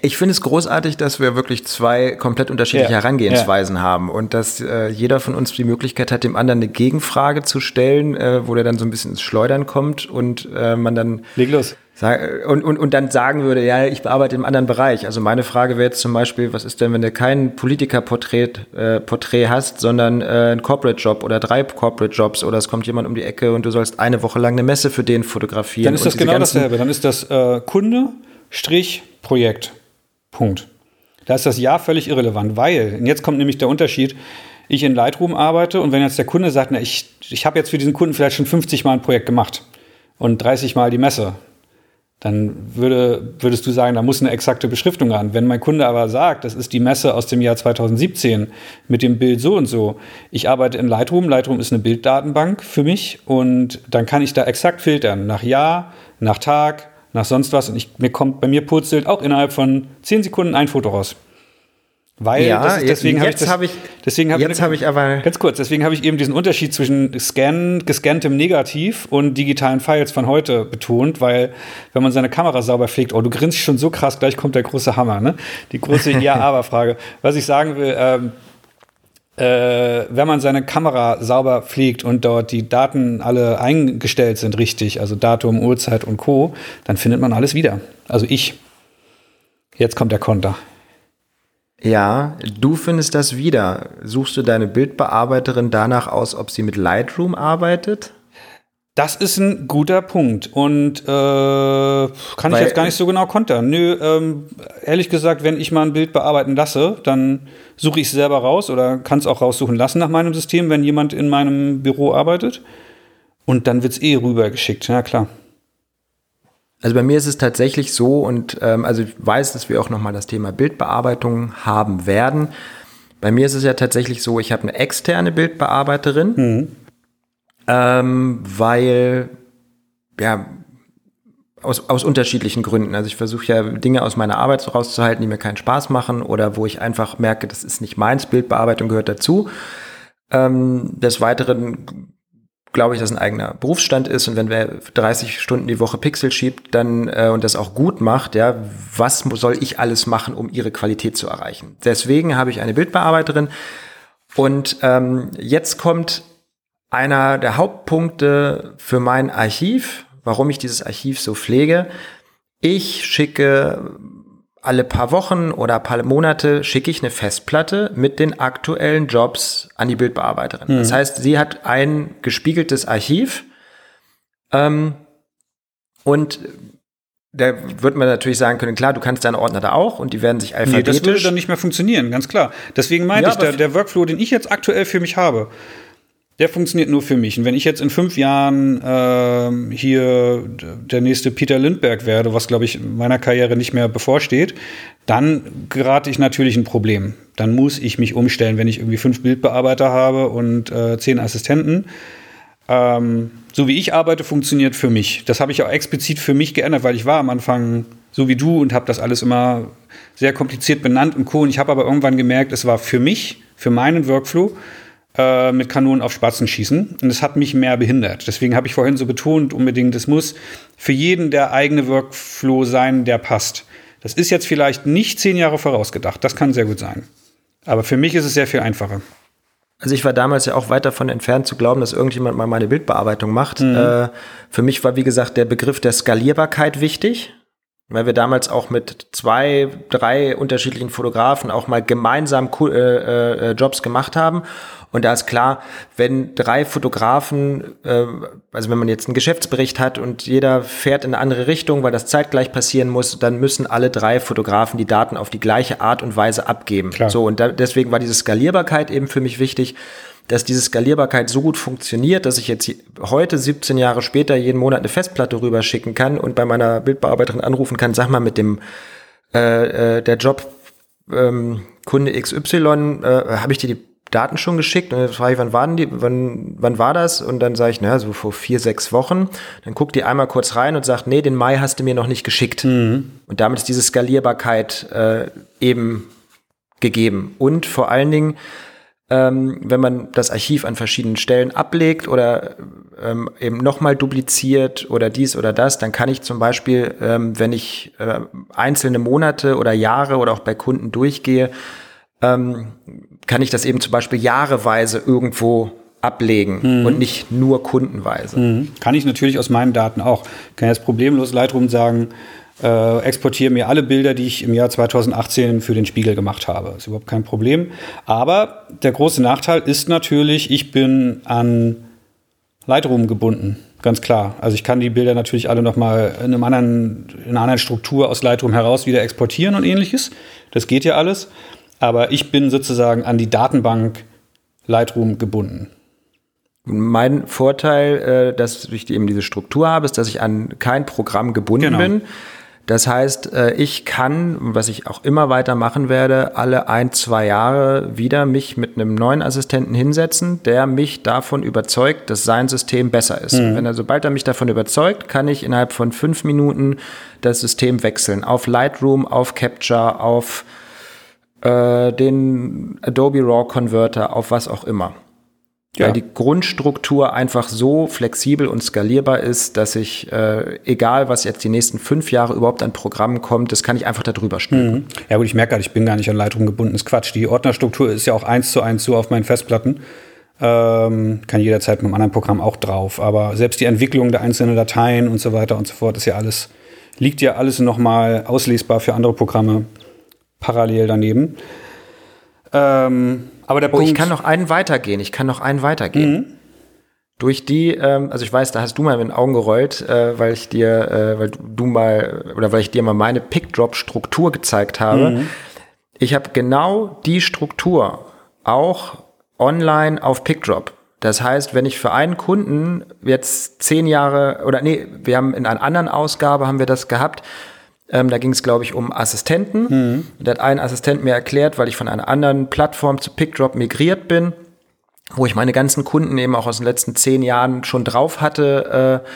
Ich finde es großartig, dass wir wirklich zwei komplett unterschiedliche ja, Herangehensweisen ja. haben und dass äh, jeder von uns die Möglichkeit hat, dem anderen eine Gegenfrage zu stellen, äh, wo der dann so ein bisschen ins Schleudern kommt und äh, man dann. Leg los. Und, und, und dann sagen würde, ja, ich bearbeite im anderen Bereich. Also meine Frage wäre jetzt zum Beispiel, was ist denn, wenn du kein Politikerporträt äh, Porträt hast, sondern äh, ein Corporate Job oder drei Corporate Jobs oder es kommt jemand um die Ecke und du sollst eine Woche lang eine Messe für den fotografieren. Dann ist das genau dasselbe. Dann ist das äh, Kunde, Strich, Projekt. Punkt. Da ist das Ja völlig irrelevant, weil, und jetzt kommt nämlich der Unterschied, ich in Lightroom arbeite und wenn jetzt der Kunde sagt, na, ich, ich habe jetzt für diesen Kunden vielleicht schon 50 Mal ein Projekt gemacht und 30 Mal die Messe, dann würde, würdest du sagen, da muss eine exakte Beschriftung ran. Wenn mein Kunde aber sagt, das ist die Messe aus dem Jahr 2017 mit dem Bild so und so, ich arbeite in Lightroom, Lightroom ist eine Bilddatenbank für mich und dann kann ich da exakt filtern, nach Jahr, nach Tag, nach sonst was und ich, mir kommt, bei mir purzelt auch innerhalb von 10 Sekunden ein Foto raus. Weil ja, das ist, deswegen habe ich, das, hab ich deswegen hab jetzt habe ich aber ganz kurz, deswegen habe ich eben diesen Unterschied zwischen Scan, gescanntem Negativ und digitalen Files von heute betont, weil wenn man seine Kamera sauber pflegt, oh, du grinst schon so krass, gleich kommt der große Hammer, ne? Die große Ja-Aber-Frage. Was ich sagen will, ähm, äh, wenn man seine Kamera sauber pflegt und dort die Daten alle eingestellt sind richtig, also Datum, Uhrzeit und Co., dann findet man alles wieder. Also ich. Jetzt kommt der Konter. Ja, du findest das wieder. Suchst du deine Bildbearbeiterin danach aus, ob sie mit Lightroom arbeitet? Das ist ein guter Punkt und äh, kann Weil- ich jetzt gar nicht so genau kontern. Nö, ähm, ehrlich gesagt, wenn ich mal ein Bild bearbeiten lasse, dann suche ich es selber raus oder kann es auch raussuchen lassen nach meinem System, wenn jemand in meinem Büro arbeitet. Und dann wird es eh rübergeschickt, ja klar. Also bei mir ist es tatsächlich so und ähm, also ich weiß, dass wir auch nochmal das Thema Bildbearbeitung haben werden. Bei mir ist es ja tatsächlich so, ich habe eine externe Bildbearbeiterin, ähm, weil ja aus, aus unterschiedlichen Gründen. Also ich versuche ja Dinge aus meiner Arbeit rauszuhalten, die mir keinen Spaß machen oder wo ich einfach merke, das ist nicht meins. Bildbearbeitung gehört dazu. Ähm, des Weiteren glaube ich, dass ein eigener Berufsstand ist und wenn wer 30 Stunden die Woche Pixel schiebt, dann äh, und das auch gut macht, ja, was soll ich alles machen, um ihre Qualität zu erreichen? Deswegen habe ich eine Bildbearbeiterin und ähm, jetzt kommt einer der Hauptpunkte für mein Archiv, warum ich dieses Archiv so pflege. Ich schicke alle paar Wochen oder paar Monate schicke ich eine Festplatte mit den aktuellen Jobs an die Bildbearbeiterin. Das heißt, sie hat ein gespiegeltes Archiv ähm, und da wird man natürlich sagen können, klar, du kannst deine Ordner da auch und die werden sich Nee, das würde alphabetisch. dann nicht mehr funktionieren, ganz klar. Deswegen meinte Ja, ich, der, der Workflow, den ich jetzt aktuell für mich habe, der funktioniert nur für mich. Und wenn ich jetzt in fünf Jahren ähm, hier der nächste Peter Lindbergh werde, was glaube ich in meiner Karriere nicht mehr bevorsteht, dann gerate ich natürlich in ein Problem. Dann muss ich mich umstellen, wenn ich irgendwie fünf Bildbearbeiter habe und äh, zehn Assistenten. Ähm, so wie ich arbeite, funktioniert für mich. Das habe ich auch explizit für mich geändert, weil ich war am Anfang so wie du und habe das alles immer sehr kompliziert benannt und co. Und ich habe aber irgendwann gemerkt, es war für mich, für meinen Workflow, äh, mit Kanonen auf Spatzen schießen. Und es hat mich mehr behindert. Deswegen habe ich vorhin so betont, unbedingt, es muss für jeden der eigene Workflow sein, der passt. Das ist jetzt vielleicht nicht zehn Jahre vorausgedacht. Das kann sehr gut sein. Aber für mich ist es sehr viel einfacher. Also ich war damals ja auch weit davon entfernt zu glauben, dass irgendjemand mal meine Bildbearbeitung macht. Äh, für mich war, wie gesagt, der Begriff der Skalierbarkeit wichtig, weil wir damals auch mit zwei, drei unterschiedlichen Fotografen auch mal gemeinsam äh, äh, Jobs gemacht haben. Und da ist klar, wenn drei Fotografen, äh, also wenn man jetzt einen Geschäftsbericht hat und jeder fährt in eine andere Richtung, weil das zeitgleich passieren muss, dann müssen alle drei Fotografen die Daten auf die gleiche Art und Weise abgeben. Klar. So, und da, deswegen war diese Skalierbarkeit eben für mich wichtig, dass diese Skalierbarkeit so gut funktioniert, dass ich jetzt heute, 17 Jahre später, jeden Monat eine Festplatte rüberschicken kann und bei meiner Bildbearbeiterin anrufen kann, sag mal mit dem äh, äh, der Job ähm, Kunde XY, äh, habe ich dir die Daten schon geschickt und dann frage ich, wann waren die, wann, wann war das? Und dann sage ich, naja, so vor vier, sechs Wochen. Dann guckt die einmal kurz rein und sagt, nee, den Mai hast du mir noch nicht geschickt. Und damit ist diese Skalierbarkeit äh, eben gegeben. Und vor allen Dingen, ähm, wenn man das Archiv an verschiedenen Stellen ablegt oder ähm, eben nochmal dupliziert oder dies oder das, dann kann ich zum Beispiel, ähm, wenn ich äh, einzelne Monate oder Jahre oder auch bei Kunden durchgehe, ähm, kann ich das eben zum Beispiel jahreweise irgendwo ablegen und nicht nur kundenweise. Kann ich natürlich aus meinen Daten auch. Kann jetzt problemlos Lightroom sagen, äh, exportiere mir alle Bilder, die ich im Jahr 2018 für den Spiegel gemacht habe. Ist überhaupt kein Problem. Aber der große Nachteil ist natürlich, ich bin an Lightroom gebunden. Ganz klar. Also ich kann die Bilder natürlich alle nochmal in, einem anderen, in einer anderen Struktur aus Lightroom heraus wieder exportieren und ähnliches. Das geht ja alles. Aber ich bin sozusagen an die Datenbank Lightroom gebunden. Mein Vorteil, äh, dass ich eben diese Struktur habe, ist, dass ich an kein Programm gebunden Genau. bin. Das heißt, äh, ich kann, was ich auch immer weiter machen werde, alle ein, zwei Jahre wieder mich mit einem neuen Assistenten hinsetzen, der mich davon überzeugt, dass sein System besser ist. Mhm. Wenn er, sobald er mich davon überzeugt, kann ich innerhalb von fünf Minuten das System wechseln. Auf Lightroom, auf Capture, auf äh, den Adobe RAW Converter, auf was auch immer. Ja. Weil die Grundstruktur einfach so flexibel und skalierbar ist, dass ich, äh, egal was jetzt die nächsten fünf Jahre überhaupt an Programmen kommt, das kann ich einfach darüber stülpen. Ja gut, ich merke gerade, ich bin gar nicht an Lightroom gebunden. ist Quatsch. Die Ordnerstruktur ist ja auch eins zu eins so auf meinen Festplatten. Ähm, kann jederzeit mit einem anderen Programm auch drauf. Aber selbst die Entwicklung der einzelnen Dateien und so weiter und so fort ist ja alles, liegt ja alles nochmal auslesbar für andere Programme parallel daneben. Ähm, aber der Oh, Punkt. ich kann noch einen weitergehen. Ich kann noch einen weitergehen. durch die, ähm, also ich weiß, da hast du mal mit den Augen gerollt, äh, weil ich dir, äh, weil du mal oder weil ich dir mal meine Pickdrop-Struktur gezeigt habe. Mhm. Ich habe genau die Struktur auch online auf Pickdrop. Das heißt, wenn ich für einen Kunden jetzt zehn Jahre oder nee, wir haben in einer anderen Ausgabe haben wir das gehabt. Ähm, da ging es, glaube ich, um Assistenten. Mhm. Da hat ein Assistent mir erklärt, weil ich von einer anderen Plattform zu Pickdrop migriert bin, wo ich meine ganzen Kunden eben auch aus den letzten zehn Jahren schon drauf hatte. Äh,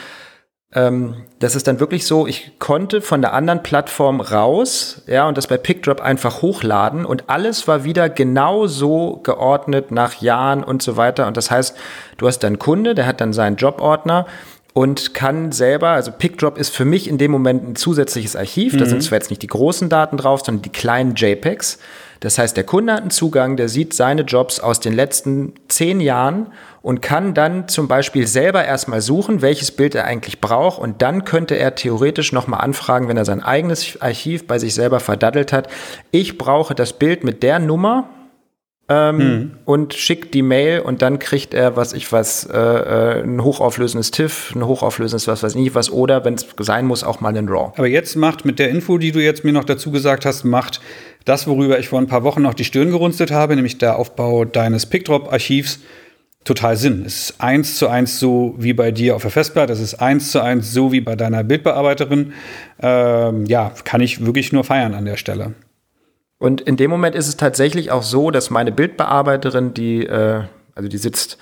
ähm, das ist dann wirklich so, ich konnte von der anderen Plattform raus, ja, und das bei PickDrop einfach hochladen und alles war wieder genau so geordnet nach Jahren und so weiter. Und das heißt, du hast deinen Kunde, der hat dann seinen Jobordner und kann selber, also PickDrop ist für mich in dem Moment ein zusätzliches Archiv. Mhm. Da sind zwar jetzt nicht die großen Daten drauf, sondern die kleinen JPEGs. Das heißt, der Kunde hat einen Zugang, der sieht seine Jobs aus den letzten zehn Jahren und kann dann zum Beispiel selber erstmal suchen, welches Bild er eigentlich braucht und dann könnte er theoretisch nochmal anfragen, wenn er sein eigenes Archiv bei sich selber verdattelt hat. Ich brauche das Bild mit der Nummer, ähm, hm. und schickt die Mail und dann kriegt er, was ich was, äh, äh ein hochauflösendes TIFF, ein hochauflösendes was weiß ich was oder wenn es sein muss, auch mal einen RAW. Aber jetzt macht mit der Info, die du jetzt mir noch dazu gesagt hast, macht das, worüber ich vor ein paar Wochen noch die Stirn gerunzelt habe, nämlich der Aufbau deines PickDrop-Archivs, total Sinn. Es ist eins zu eins so wie bei dir auf der Festplatte, es ist eins zu eins so wie bei deiner Bildbearbeiterin. Ähm, ja, kann ich wirklich nur feiern an der Stelle. Und in dem Moment ist es tatsächlich auch so, dass meine Bildbearbeiterin, die, äh, also die sitzt,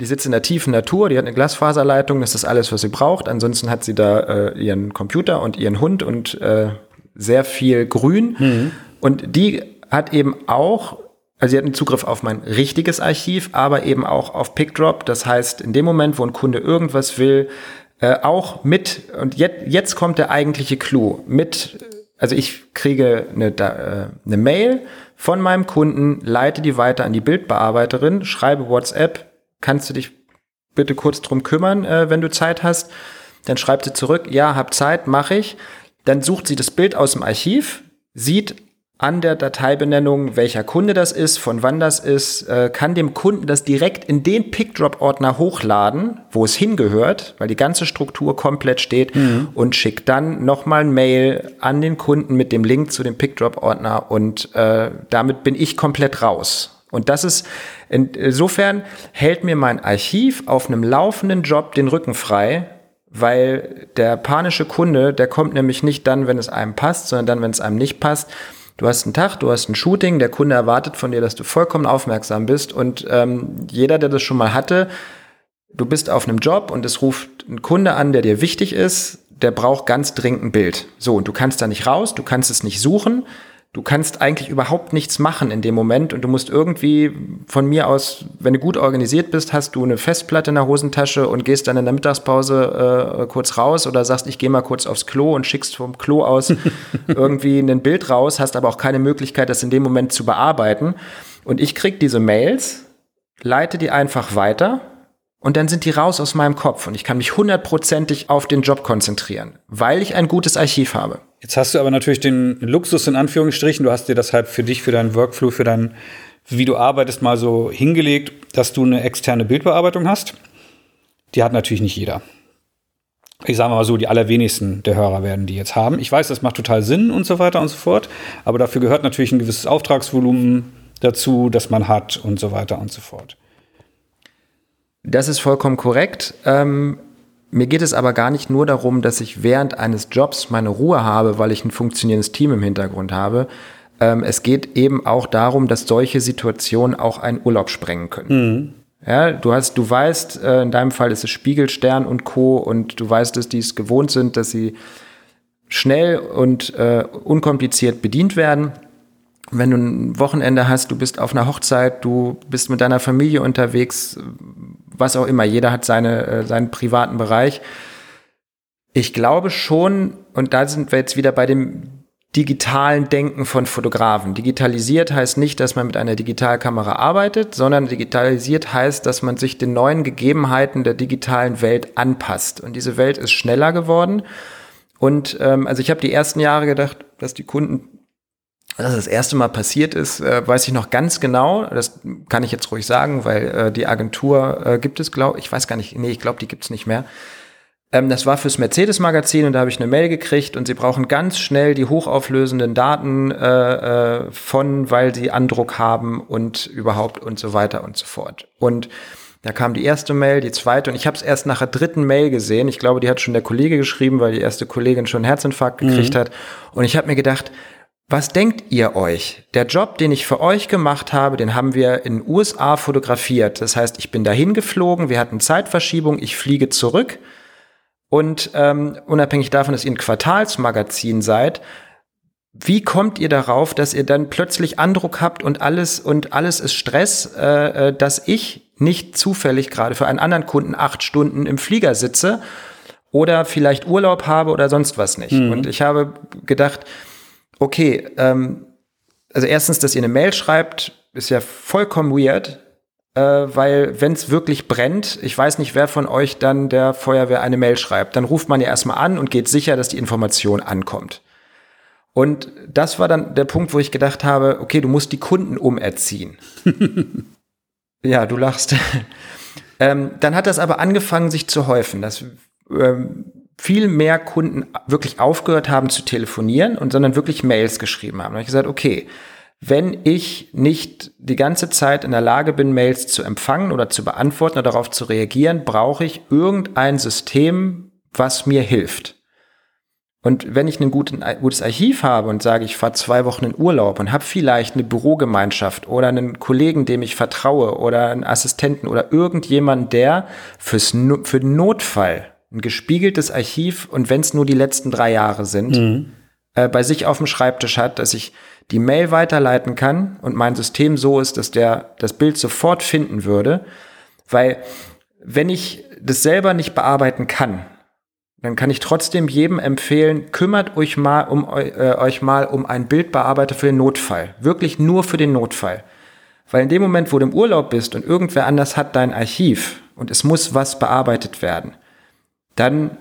die sitzt in der tiefen Natur, die hat eine Glasfaserleitung, das ist alles, was sie braucht. Ansonsten hat sie da äh, ihren Computer und ihren Hund und äh, sehr viel Grün. Mhm. Und die hat eben auch also sie hat einen Zugriff auf mein richtiges Archiv, aber eben auch auf PickDrop. Das heißt, in dem Moment, wo ein Kunde irgendwas will, äh, auch mit, und jetzt, jetzt kommt der eigentliche Clou, mit, also ich kriege eine, äh, eine Mail von meinem Kunden, leite die weiter an die Bildbearbeiterin, schreibe WhatsApp, kannst du dich bitte kurz drum kümmern, äh, wenn du Zeit hast. Dann schreibt sie zurück, ja, hab Zeit, mache ich. Dann sucht sie das Bild aus dem Archiv, sieht an der Dateibenennung, welcher Kunde das ist, von wann das ist, äh, kann dem Kunden das direkt in den Pickdrop-Ordner hochladen, wo es hingehört, weil die ganze Struktur komplett steht mhm. und schickt dann nochmal ein Mail an den Kunden mit dem Link zu dem Pickdrop-Ordner und äh, damit bin ich komplett raus. Und das ist, insofern hält mir mein Archiv auf einem laufenden Job den Rücken frei, weil der panische Kunde, der kommt nämlich nicht dann, wenn es einem passt, sondern dann, wenn es einem nicht passt. Du hast einen Tag, du hast ein Shooting, der Kunde erwartet von dir, dass du vollkommen aufmerksam bist und ähm, jeder, der das schon mal hatte, du bist auf einem Job und es ruft ein Kunde an, der dir wichtig ist, der braucht ganz dringend ein Bild. So, und du kannst da nicht raus, du kannst es nicht suchen, du kannst eigentlich überhaupt nichts machen in dem Moment und du musst irgendwie von mir aus, wenn du gut organisiert bist, hast du eine Festplatte in der Hosentasche und gehst dann in der Mittagspause äh, kurz raus oder sagst, ich gehe mal kurz aufs Klo und schickst vom Klo aus irgendwie ein Bild raus, hast aber auch keine Möglichkeit, das in dem Moment zu bearbeiten. Und ich krieg diese Mails, leite die einfach weiter und dann sind die raus aus meinem Kopf und ich kann mich hundertprozentig auf den Job konzentrieren, weil ich ein gutes Archiv habe. Jetzt hast du aber natürlich den Luxus in Anführungsstrichen, du hast dir das halt für dich, für deinen Workflow, für dein, wie du arbeitest, mal so hingelegt, dass du eine externe Bildbearbeitung hast. Die hat natürlich nicht jeder. Ich sage mal so, die allerwenigsten der Hörer werden die jetzt haben. Ich weiß, das macht total Sinn und so weiter und so fort, aber dafür gehört natürlich ein gewisses Auftragsvolumen dazu, das man hat und so weiter und so fort. Das ist vollkommen korrekt. Ähm, mir geht es aber gar nicht nur darum, dass ich während eines Jobs meine Ruhe habe, weil ich ein funktionierendes Team im Hintergrund habe. Ähm, es geht eben auch darum, dass solche Situationen auch einen Urlaub sprengen können. Mhm. Ja, du hast, du weißt, äh, in deinem Fall ist es Spiegelstern und Co. und du weißt, dass die es gewohnt sind, dass sie schnell und äh, unkompliziert bedient werden. Wenn du ein Wochenende hast, du bist auf einer Hochzeit, du bist mit deiner Familie unterwegs, was auch immer. Jeder hat seine, äh, seinen privaten Bereich. Ich glaube schon, und da sind wir jetzt wieder bei dem digitalen Denken von Fotografen. Digitalisiert heißt nicht, dass man mit einer Digitalkamera arbeitet, sondern digitalisiert heißt, dass man sich den neuen Gegebenheiten der digitalen Welt anpasst. Und diese Welt ist schneller geworden. Und ähm, also ich habe die ersten Jahre gedacht, dass die Kunden Dass das erste Mal passiert ist, äh, weiß ich noch ganz genau. Das kann ich jetzt ruhig sagen, weil äh, die Agentur äh, gibt es, glaube ich, weiß gar nicht, nee, ich glaube, die gibt es nicht mehr. Ähm, das war fürs Mercedes-Magazin und da habe ich eine Mail gekriegt und sie brauchen ganz schnell die hochauflösenden Daten äh, von, weil sie Andruck haben und überhaupt und so weiter und so fort. Und da kam die erste Mail, die zweite und ich habe es erst nach der dritten Mail gesehen. Ich glaube, die hat schon der Kollege geschrieben, weil die erste Kollegin schon einen Herzinfarkt gekriegt mhm. hat. Und ich habe mir gedacht, was denkt ihr euch? Der Job, den ich für euch gemacht habe, den haben wir in den USA fotografiert. Das heißt, ich bin dahin geflogen, wir hatten Zeitverschiebung, ich fliege zurück. Und ähm, unabhängig davon, dass ihr ein Quartalsmagazin seid, wie kommt ihr darauf, dass ihr dann plötzlich Andruck habt und alles und alles ist Stress, äh, äh dass ich nicht zufällig gerade für einen anderen Kunden acht Stunden im Flieger sitze oder vielleicht Urlaub habe oder sonst was nicht? Mhm. Und ich habe gedacht, okay, ähm, also erstens, dass ihr eine Mail schreibt, ist ja vollkommen weird, äh, weil wenn es wirklich brennt, ich weiß nicht, wer von euch dann der Feuerwehr eine Mail schreibt, dann ruft man ja erstmal an und geht sicher, dass die Information ankommt. Und das war dann der Punkt, wo ich gedacht habe, okay, du musst die Kunden umerziehen. ja, du lachst. ähm, dann hat das aber angefangen, sich zu häufen, dass ähm, viel mehr Kunden wirklich aufgehört haben zu telefonieren und sondern wirklich Mails geschrieben haben. Da habe ich gesagt, okay, wenn ich nicht die ganze Zeit in der Lage bin, Mails zu empfangen oder zu beantworten oder darauf zu reagieren, brauche ich irgendein System, was mir hilft. Und wenn ich ein gutes Archiv habe und sage, ich fahre zwei Wochen in Urlaub und habe vielleicht eine Bürogemeinschaft oder einen Kollegen, dem ich vertraue oder einen Assistenten oder irgendjemand, der fürs, für den Notfall ein gespiegeltes Archiv und wenn es nur die letzten drei Jahre sind, mhm. äh, bei sich auf dem Schreibtisch hat, dass ich die Mail weiterleiten kann und mein System so ist, dass der das Bild sofort finden würde. Weil wenn ich das selber nicht bearbeiten kann, dann kann ich trotzdem jedem empfehlen, kümmert euch mal um äh, euch mal um einen Bildbearbeiter für den Notfall. Wirklich nur für den Notfall. Weil in dem Moment, wo du im Urlaub bist und irgendwer anders hat dein Archiv und es muss was bearbeitet werden, dann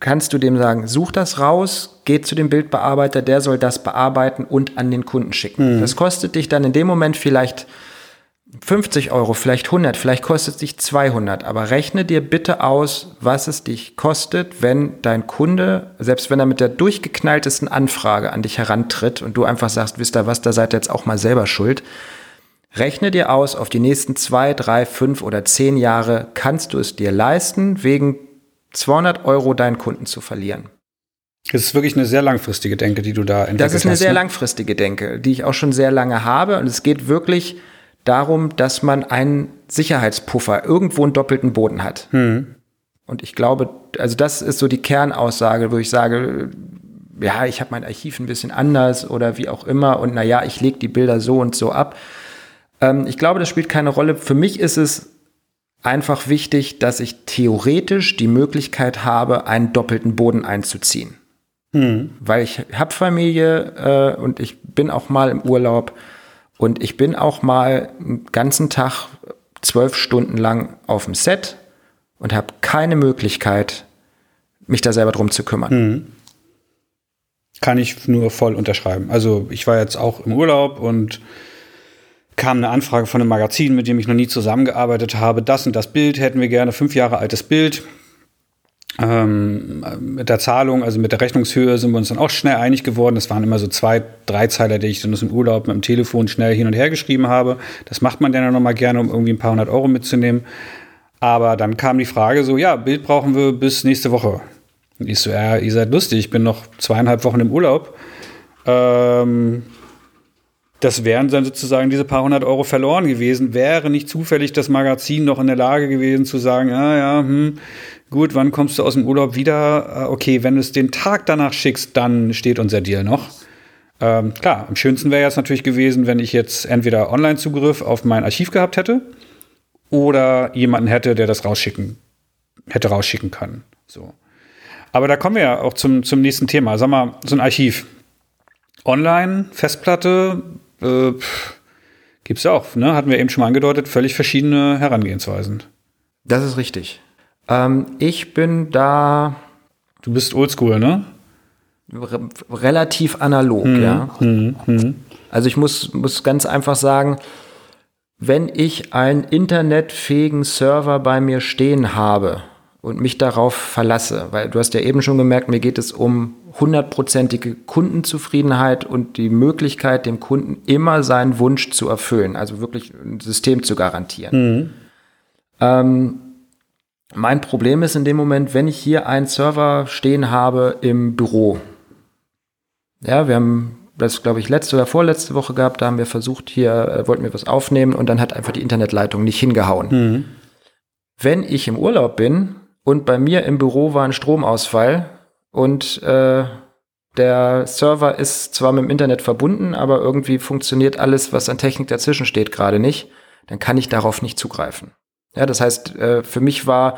kannst du dem sagen, such das raus, geh zu dem Bildbearbeiter, der soll das bearbeiten und an den Kunden schicken. Mhm. Das kostet dich dann in dem Moment vielleicht 50 Euro, vielleicht 100, vielleicht kostet es dich 200, aber rechne dir bitte aus, was es dich kostet, wenn dein Kunde, selbst wenn er mit der durchgeknalltesten Anfrage an dich herantritt und du einfach sagst, wisst ihr was, da seid ihr jetzt auch mal selber schuld. Rechne dir aus, auf die nächsten zwei, drei, fünf oder zehn Jahre kannst du es dir leisten, wegen 200 Euro deinen Kunden zu verlieren. Das ist wirklich eine sehr langfristige Denke, die du da entwickelst. Das ist eine hast, sehr ne? langfristige Denke, die ich auch schon sehr lange habe. Und es geht wirklich darum, dass man einen Sicherheitspuffer, irgendwo einen doppelten Boden hat. Hm. Und ich glaube, also das ist so die Kernaussage, wo ich sage, ja, ich habe mein Archiv ein bisschen anders oder wie auch immer und naja, ich lege die Bilder so und so ab. Ähm, ich glaube, das spielt keine Rolle. Für mich ist es einfach wichtig, dass ich theoretisch die Möglichkeit habe, einen doppelten Boden einzuziehen. Hm. Weil ich habe Familie äh, und ich bin auch mal im Urlaub und ich bin auch mal einen ganzen Tag zwölf Stunden lang auf dem Set und habe keine Möglichkeit, mich da selber drum zu kümmern. Hm. Kann ich nur voll unterschreiben. Also ich war jetzt auch im Urlaub und kam eine Anfrage von einem Magazin, mit dem ich noch nie zusammengearbeitet habe. Das und das Bild hätten wir gerne, fünf Jahre altes Bild. Ähm, mit der Zahlung, also mit der Rechnungshöhe sind wir uns dann auch schnell einig geworden. Das waren immer so zwei, drei Zeiler, die ich dann dem Urlaub mit dem Telefon schnell hin und her geschrieben habe. Das macht man dann noch mal gerne, um irgendwie ein paar hundert Euro mitzunehmen. Aber dann kam die Frage so, ja, Bild brauchen wir bis nächste Woche. Und ich so, ja, ihr seid lustig, ich bin noch zweieinhalb Wochen im Urlaub. Ähm, das wären dann sozusagen diese paar hundert Euro verloren gewesen, wäre nicht zufällig das Magazin noch in der Lage gewesen zu sagen, ah ja, hm, gut, wann kommst du aus dem Urlaub wieder? Ah, okay, wenn du es den Tag danach schickst, dann steht unser Deal noch. Ähm, klar, am schönsten wäre es natürlich gewesen, wenn ich jetzt entweder Online-Zugriff auf mein Archiv gehabt hätte oder jemanden hätte, der das rausschicken, hätte rausschicken können. So. Aber da kommen wir ja auch zum, zum nächsten Thema. Sag mal, so ein Archiv. Online, Festplatte, äh, gibt es ja auch, ne? hatten wir eben schon mal angedeutet, völlig verschiedene Herangehensweisen. Das ist richtig. Ähm, ich bin da. Du bist oldschool, ne? re relativ analog, mhm. ja. Mhm. mhm. Also ich muss, muss ganz einfach sagen, wenn ich einen internetfähigen Server bei mir stehen habe und mich darauf verlasse, weil du hast ja eben schon gemerkt, mir geht es um hundertprozentige Kundenzufriedenheit und die Möglichkeit, dem Kunden immer seinen Wunsch zu erfüllen, also wirklich ein System zu garantieren. Mhm. Ähm, mein Problem ist in dem Moment, wenn ich hier einen Server stehen habe im Büro. Ja, wir haben das, glaube ich, letzte oder vorletzte Woche gehabt, da haben wir versucht, hier äh, wollten wir was aufnehmen und dann hat einfach die Internetleitung nicht hingehauen. Mhm. Wenn ich im Urlaub bin und bei mir im Büro war ein Stromausfall und äh, der Server ist zwar mit dem Internet verbunden, aber irgendwie funktioniert alles, was an Technik dazwischen steht, gerade nicht, dann kann ich darauf nicht zugreifen. Ja, das heißt, äh, für mich war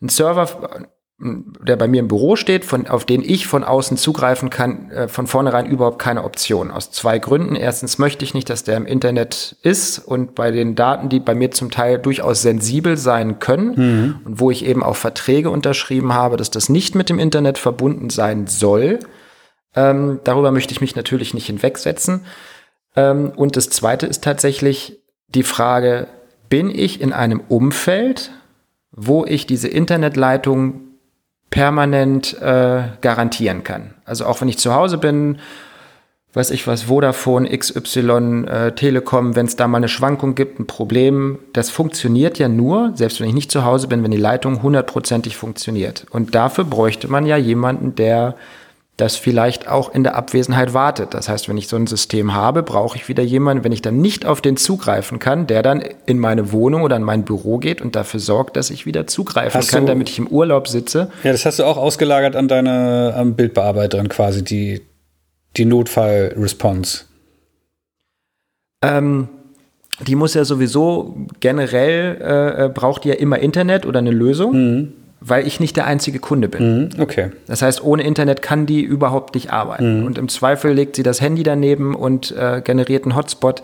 ein Server, der bei mir im Büro steht, von, auf den ich von außen zugreifen kann, äh, von vornherein überhaupt keine Option. Aus zwei Gründen. Erstens möchte ich nicht, dass der im Internet ist und bei den Daten, die bei mir zum Teil durchaus sensibel sein können mhm. und wo ich eben auch Verträge unterschrieben habe, dass das nicht mit dem Internet verbunden sein soll. Ähm, darüber möchte ich mich natürlich nicht hinwegsetzen. Ähm, und das zweite ist tatsächlich die Frage, bin ich in einem Umfeld, wo ich diese Internetleitung permanent äh, garantieren kann. Also auch wenn ich zu Hause bin, weiß ich was, Vodafone, XY, äh, Telekom, wenn es da mal eine Schwankung gibt, ein Problem, das funktioniert ja nur, selbst wenn ich nicht zu Hause bin, wenn die Leitung hundertprozentig funktioniert. Und dafür bräuchte man ja jemanden, der das vielleicht auch in der Abwesenheit wartet. Das heißt, wenn ich so ein System habe, brauche ich wieder jemanden, wenn ich dann nicht auf den zugreifen kann, der dann in meine Wohnung oder in mein Büro geht und dafür sorgt, dass ich wieder zugreifen hast kann, du, damit ich im Urlaub sitze. Ja, das hast du auch ausgelagert an deine am Bildbearbeiterin quasi, die, die Notfall-Response. Ähm, die muss ja sowieso generell, äh, äh braucht die ja immer Internet oder eine Lösung. Mhm weil ich nicht der einzige Kunde bin. Mhm, okay. Das heißt, ohne Internet kann die überhaupt nicht arbeiten. Mhm. Und im Zweifel legt sie das Handy daneben und äh, generiert einen Hotspot.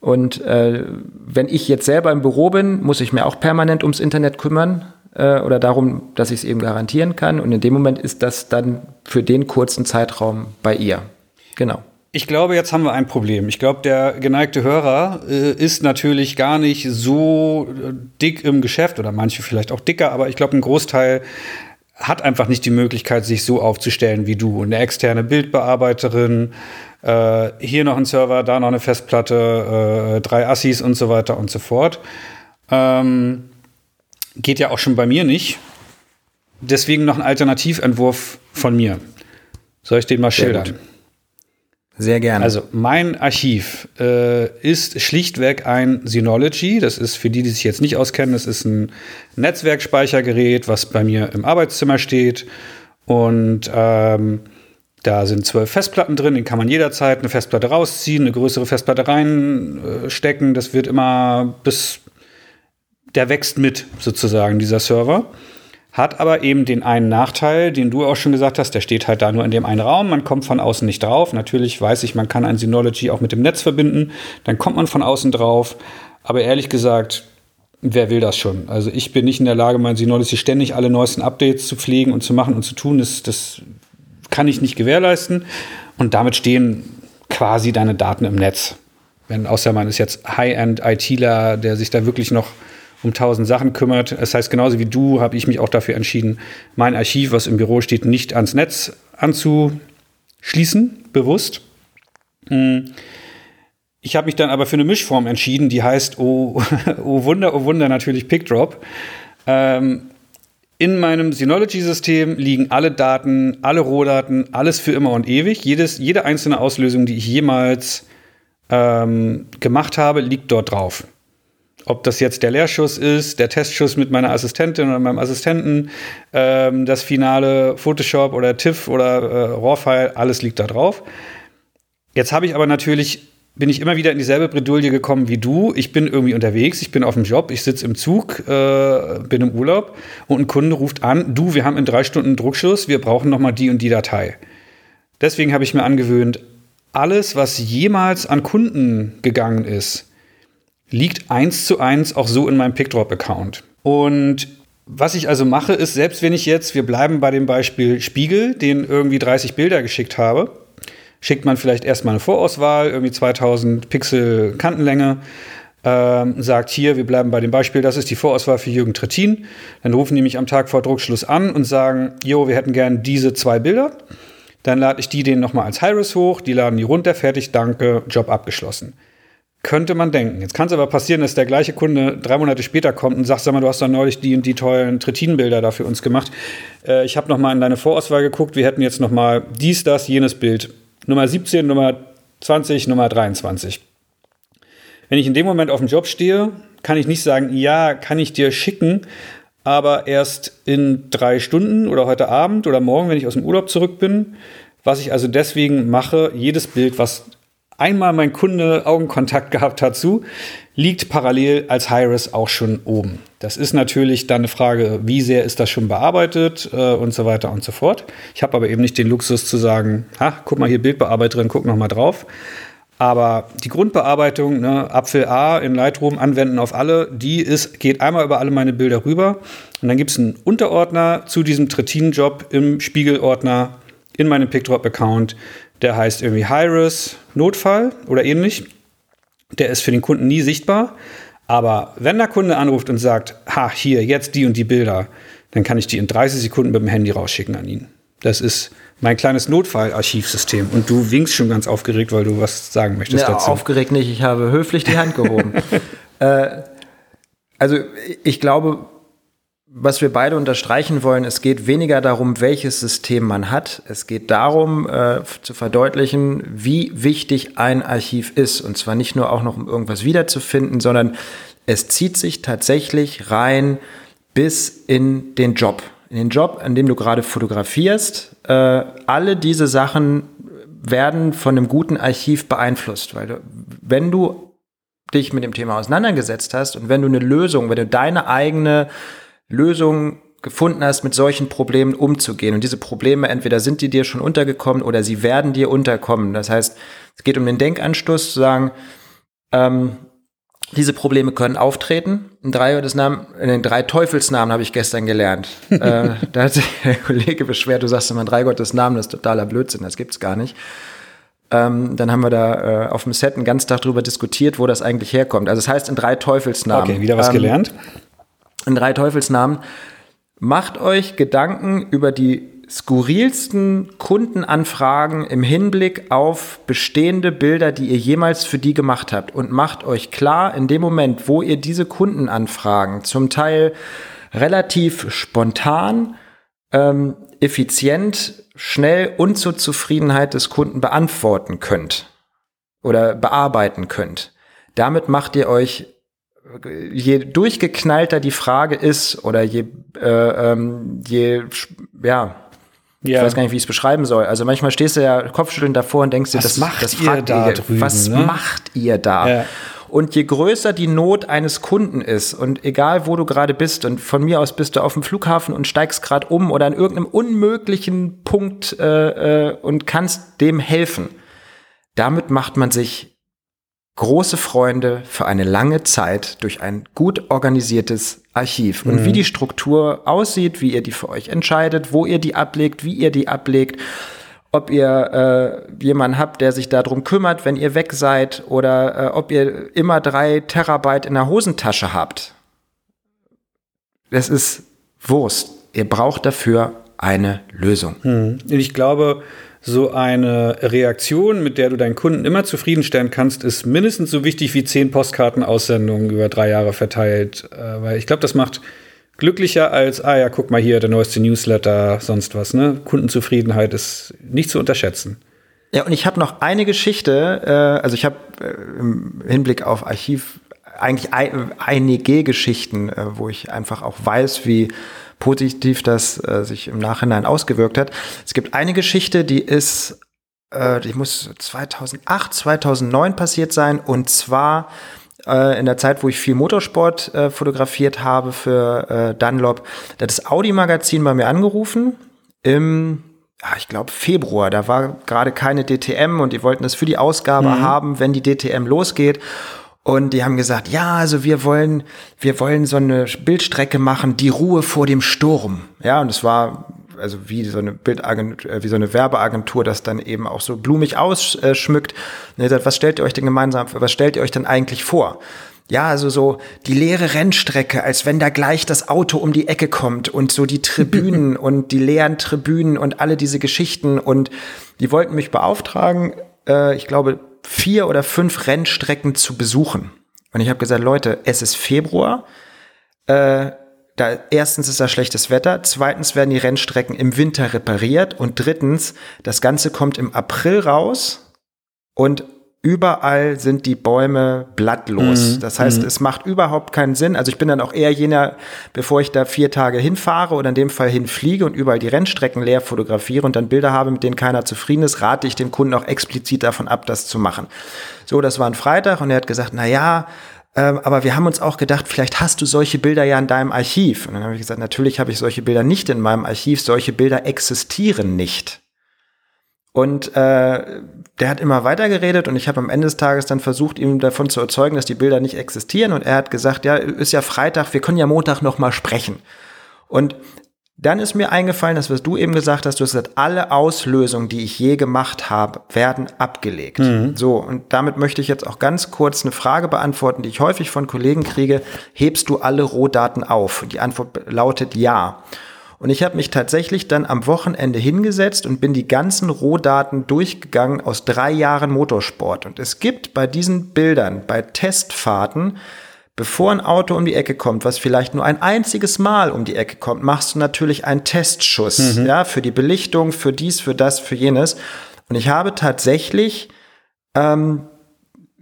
Und äh, wenn ich jetzt selber im Büro bin, muss ich mir auch permanent ums Internet kümmern äh, oder darum, dass ich es eben garantieren kann. Und in dem Moment ist das dann für den kurzen Zeitraum bei ihr. Genau. Ich glaube, jetzt haben wir ein Problem. Ich glaube, der geneigte Hörer äh, ist natürlich gar nicht so äh, dick im Geschäft oder manche vielleicht auch dicker, aber ich glaube, ein Großteil hat einfach nicht die Möglichkeit, sich so aufzustellen wie du. Eine externe Bildbearbeiterin, äh, hier noch ein Server, da noch eine Festplatte, äh, drei Assis und so weiter und so fort. Ähm, geht ja auch schon bei mir nicht. Deswegen noch ein Alternativentwurf von mir. Soll ich den mal schildern? Sehr gerne. Also mein Archiv äh, ist schlichtweg ein Synology. Das ist für die, die sich jetzt nicht auskennen, das ist ein Netzwerkspeichergerät, was bei mir im Arbeitszimmer steht. Und ähm, da sind zwölf Festplatten drin, den kann man jederzeit eine Festplatte rausziehen, eine größere Festplatte reinstecken. Das wird immer bis der wächst mit sozusagen, dieser Server. Hat aber eben den einen Nachteil, den du auch schon gesagt hast, der steht halt da nur in dem einen Raum, man kommt von außen nicht drauf. Natürlich weiß ich, man kann ein Synology auch mit dem Netz verbinden, dann kommt man von außen drauf. Aber ehrlich gesagt, wer will das schon? Also ich bin nicht in der Lage, mein Synology ständig alle neuesten Updates zu pflegen und zu machen und zu tun. Das, das kann ich nicht gewährleisten. Und damit stehen quasi deine Daten im Netz. Wenn, außer man ist jetzt High-End-ITler, der sich da wirklich noch um tausend Sachen kümmert. Das heißt, genauso wie du habe ich mich auch dafür entschieden, mein Archiv, was im Büro steht, nicht ans Netz anzuschließen, bewusst. Hm. Ich habe mich dann aber für eine Mischform entschieden, die heißt, oh, oh Wunder, oh Wunder, natürlich PickDrop. Ähm, in meinem Synology-System liegen alle Daten, alle Rohdaten, alles für immer und ewig. Jedes, jede einzelne Auslösung, die ich jemals ähm, gemacht habe, liegt dort drauf ob das jetzt der Lehrschuss ist, der Testschuss mit meiner Assistentin oder meinem Assistenten, ähm, das finale Photoshop oder TIFF oder äh, RAW-File, alles liegt da drauf. Jetzt habe ich aber natürlich, bin ich immer wieder in dieselbe Bredouille gekommen wie du. Ich bin irgendwie unterwegs, ich bin auf dem Job, ich sitze im Zug, äh, bin im Urlaub und ein Kunde ruft an, du, wir haben in drei Stunden Druckschluss, wir brauchen noch mal die und die Datei. Deswegen habe ich mir angewöhnt, alles, was jemals an Kunden gegangen ist, liegt eins zu eins auch so in meinem PickDrop-Account. Und Was ich also mache, ist, selbst wenn ich jetzt, wir bleiben bei dem Beispiel Spiegel, den irgendwie 30 Bilder geschickt habe, schickt man vielleicht erstmal eine Vorauswahl, irgendwie 2000 Pixel Kantenlänge, ähm, sagt hier, wir bleiben bei dem Beispiel, das ist die Vorauswahl für Jürgen Trittin. Dann rufen die mich am Tag vor Druckschluss an und sagen, jo, wir hätten gern diese zwei Bilder. Dann lade ich die denen nochmal als High-Res hoch, die laden die runter, fertig, danke, Job abgeschlossen. Könnte man denken. Jetzt kann es aber passieren, dass der gleiche Kunde drei Monate später kommt und sagt, sag mal, du hast doch neulich die und die tollen Trittinbilder da für uns gemacht. Äh, ich habe noch mal in deine Vorauswahl geguckt, wir hätten jetzt noch mal dies, das, jenes Bild. Nummer 17, Nummer 20, Nummer 23. Wenn ich in dem Moment auf dem Job stehe, kann ich nicht sagen, ja, kann ich dir schicken, aber erst in drei Stunden oder heute Abend oder morgen, wenn ich aus dem Urlaub zurück bin. Was ich also deswegen mache, jedes Bild, was einmal mein Kunde Augenkontakt gehabt hat zu, liegt parallel als High-Res auch schon oben. Das ist natürlich dann eine Frage, wie sehr ist das schon bearbeitet äh, und so weiter und so fort. Ich habe aber eben nicht den Luxus zu sagen, ha, guck mal hier Bildbearbeiterin, guck noch mal drauf. Aber die Grundbearbeitung, ne, Apfel A in Lightroom anwenden auf alle, die ist, geht einmal über alle meine Bilder rüber. Und dann gibt es einen Unterordner zu diesem Trittin-Job im Spiegelordner in meinem PickDrop-Account der heißt irgendwie High-Res Notfall oder ähnlich. Der ist für den Kunden nie sichtbar. Aber wenn der Kunde anruft und sagt, ha, hier, jetzt die und die Bilder, dann kann ich die in 30 Sekunden mit dem Handy rausschicken an ihn. Das ist mein kleines Notfallarchivsystem. Und du winkst schon ganz aufgeregt, weil du was sagen möchtest ja, dazu. Aufgeregt nicht, ich habe höflich die Hand gehoben. äh, also ich glaube, was wir beide unterstreichen wollen, es geht weniger darum, welches System man hat. Es geht darum, äh, zu verdeutlichen, wie wichtig ein Archiv ist. Und zwar nicht nur auch noch, um irgendwas wiederzufinden, sondern es zieht sich tatsächlich rein bis in den Job. In den Job, an dem du gerade fotografierst. Äh, alle diese Sachen werden von einem guten Archiv beeinflusst, weil du, wenn du dich mit dem Thema auseinandergesetzt hast und wenn du eine Lösung, wenn du deine eigene Lösungen gefunden hast, mit solchen Problemen umzugehen. Und diese Probleme, entweder sind die dir schon untergekommen oder sie werden dir unterkommen. Das heißt, es geht um den Denkanstoß zu sagen, ähm, diese Probleme können auftreten. In drei, das Namen, in den drei Teufelsnamen habe ich gestern gelernt. äh, da hat sich der Kollege beschwert, du sagst immer drei Gottes Namen, das ist totaler Blödsinn, das gibt's gar nicht. Ähm, dann haben wir da äh, auf dem Set einen ganzen Tag drüber diskutiert, wo das eigentlich herkommt. Also es das heißt in drei Teufelsnamen. Okay, wieder was ähm, gelernt in drei Teufelsnamen. Macht euch Gedanken über die skurrilsten Kundenanfragen im Hinblick auf bestehende Bilder, die ihr jemals für die gemacht habt. Und macht euch klar, in dem Moment, wo ihr diese Kundenanfragen zum Teil relativ spontan, ähm, effizient, schnell und zur Zufriedenheit des Kunden beantworten könnt oder bearbeiten könnt. Damit macht ihr euch je durchgeknallter die Frage ist oder je, äh, ähm, je ja, ja. Ich weiß gar nicht, wie ich es beschreiben soll. Also manchmal stehst du ja kopfschüttelnd davor und denkst dir, was das macht das ihr da ihr, drüben, was ne? macht ihr da? Ja. Und je größer die Not eines Kunden ist und egal wo du gerade bist und von mir aus bist du auf dem Flughafen und steigst gerade um oder an irgendeinem unmöglichen Punkt äh, äh, und kannst dem helfen, damit macht man sich große Freunde für eine lange Zeit durch ein gut organisiertes Archiv. Und mhm. wie die Struktur aussieht, wie ihr die für euch entscheidet, wo ihr die ablegt, wie ihr die ablegt, ob ihr äh, jemanden habt, der sich darum kümmert, wenn ihr weg seid, oder äh, ob ihr immer drei Terabyte in der Hosentasche habt. Das ist Wurst. Ihr braucht dafür eine Lösung. Mhm. Ich glaube, so eine Reaktion, mit der du deinen Kunden immer zufriedenstellen kannst, ist mindestens so wichtig wie zehn Postkartenaussendungen über drei Jahre verteilt. Äh, weil ich glaube, das macht glücklicher als, ah ja, guck mal hier, der neueste Newsletter, sonst was. Ne? Kundenzufriedenheit ist nicht zu unterschätzen. Ja, und ich habe noch eine Geschichte, äh, also ich habe äh, im Hinblick auf Archiv eigentlich ein, einige Geschichten, äh, wo ich einfach auch weiß, wie positiv das äh, sich im Nachhinein ausgewirkt hat. Es gibt eine Geschichte, die ist, äh, die muss 2008, 2009 passiert sein und zwar äh, in der Zeit, wo ich viel Motorsport äh, fotografiert habe für äh, Dunlop, da hat das Audi-Magazin bei mir angerufen im ja, ich glaube Februar, da war gerade keine DTM und die wollten das für die Ausgabe mhm. haben, wenn die DTM losgeht. Und die haben gesagt, ja, also wir wollen, wir wollen so eine Bildstrecke machen, die Ruhe vor dem Sturm. Ja, und es war also wie so eine Bildagentur, äh, wie so eine Werbeagentur das dann eben auch so blumig ausschmückt. Und sagt, was stellt ihr euch denn gemeinsam, was stellt ihr euch denn eigentlich vor? Ja, also so die leere Rennstrecke, als wenn da gleich das Auto um die Ecke kommt und so die Tribünen und die leeren Tribünen und alle diese Geschichten und die wollten mich beauftragen, äh, ich glaube, vier oder fünf Rennstrecken zu besuchen. Und ich habe gesagt, Leute, es ist Februar. Äh, da, erstens ist da schlechtes Wetter, zweitens werden die Rennstrecken im Winter repariert und drittens, das Ganze kommt im April raus und überall sind die Bäume blattlos. Mhm. Das heißt, mhm. es macht überhaupt keinen Sinn. Also ich bin dann auch eher jener, bevor ich da vier Tage hinfahre oder in dem Fall hinfliege und überall die Rennstrecken leer fotografiere und dann Bilder habe, mit denen keiner zufrieden ist, rate ich dem Kunden auch explizit davon ab, das zu machen. So, das war ein Freitag und er hat gesagt, na ja, ähm, aber wir haben uns auch gedacht, vielleicht hast du solche Bilder ja in deinem Archiv. Und dann habe ich gesagt, natürlich habe ich solche Bilder nicht in meinem Archiv. Solche Bilder existieren nicht. Und äh, der hat immer weiter geredet und ich habe am Ende des Tages dann versucht, ihm davon zu erzeugen, dass die Bilder nicht existieren. Und er hat gesagt, ja, ist ja Freitag, wir können ja Montag noch mal sprechen. Und dann ist mir eingefallen, das was du eben gesagt hast, du hast gesagt, alle Auslösungen, die ich je gemacht habe, werden abgelegt. Mhm. So, und damit möchte ich jetzt auch ganz kurz eine Frage beantworten, die ich häufig von Kollegen kriege. Hebst du alle Rohdaten auf? Und die Antwort lautet ja. Und ich habe mich tatsächlich dann am Wochenende hingesetzt und bin die ganzen Rohdaten durchgegangen aus drei Jahren Motorsport. Und es gibt bei diesen Bildern, bei Testfahrten, Bevor ein Auto um die Ecke kommt, was vielleicht nur ein einziges Mal um die Ecke kommt, machst du natürlich einen Testschuss, mhm. ja, für die Belichtung, für dies, für das, für jenes. Und ich habe tatsächlich ähm,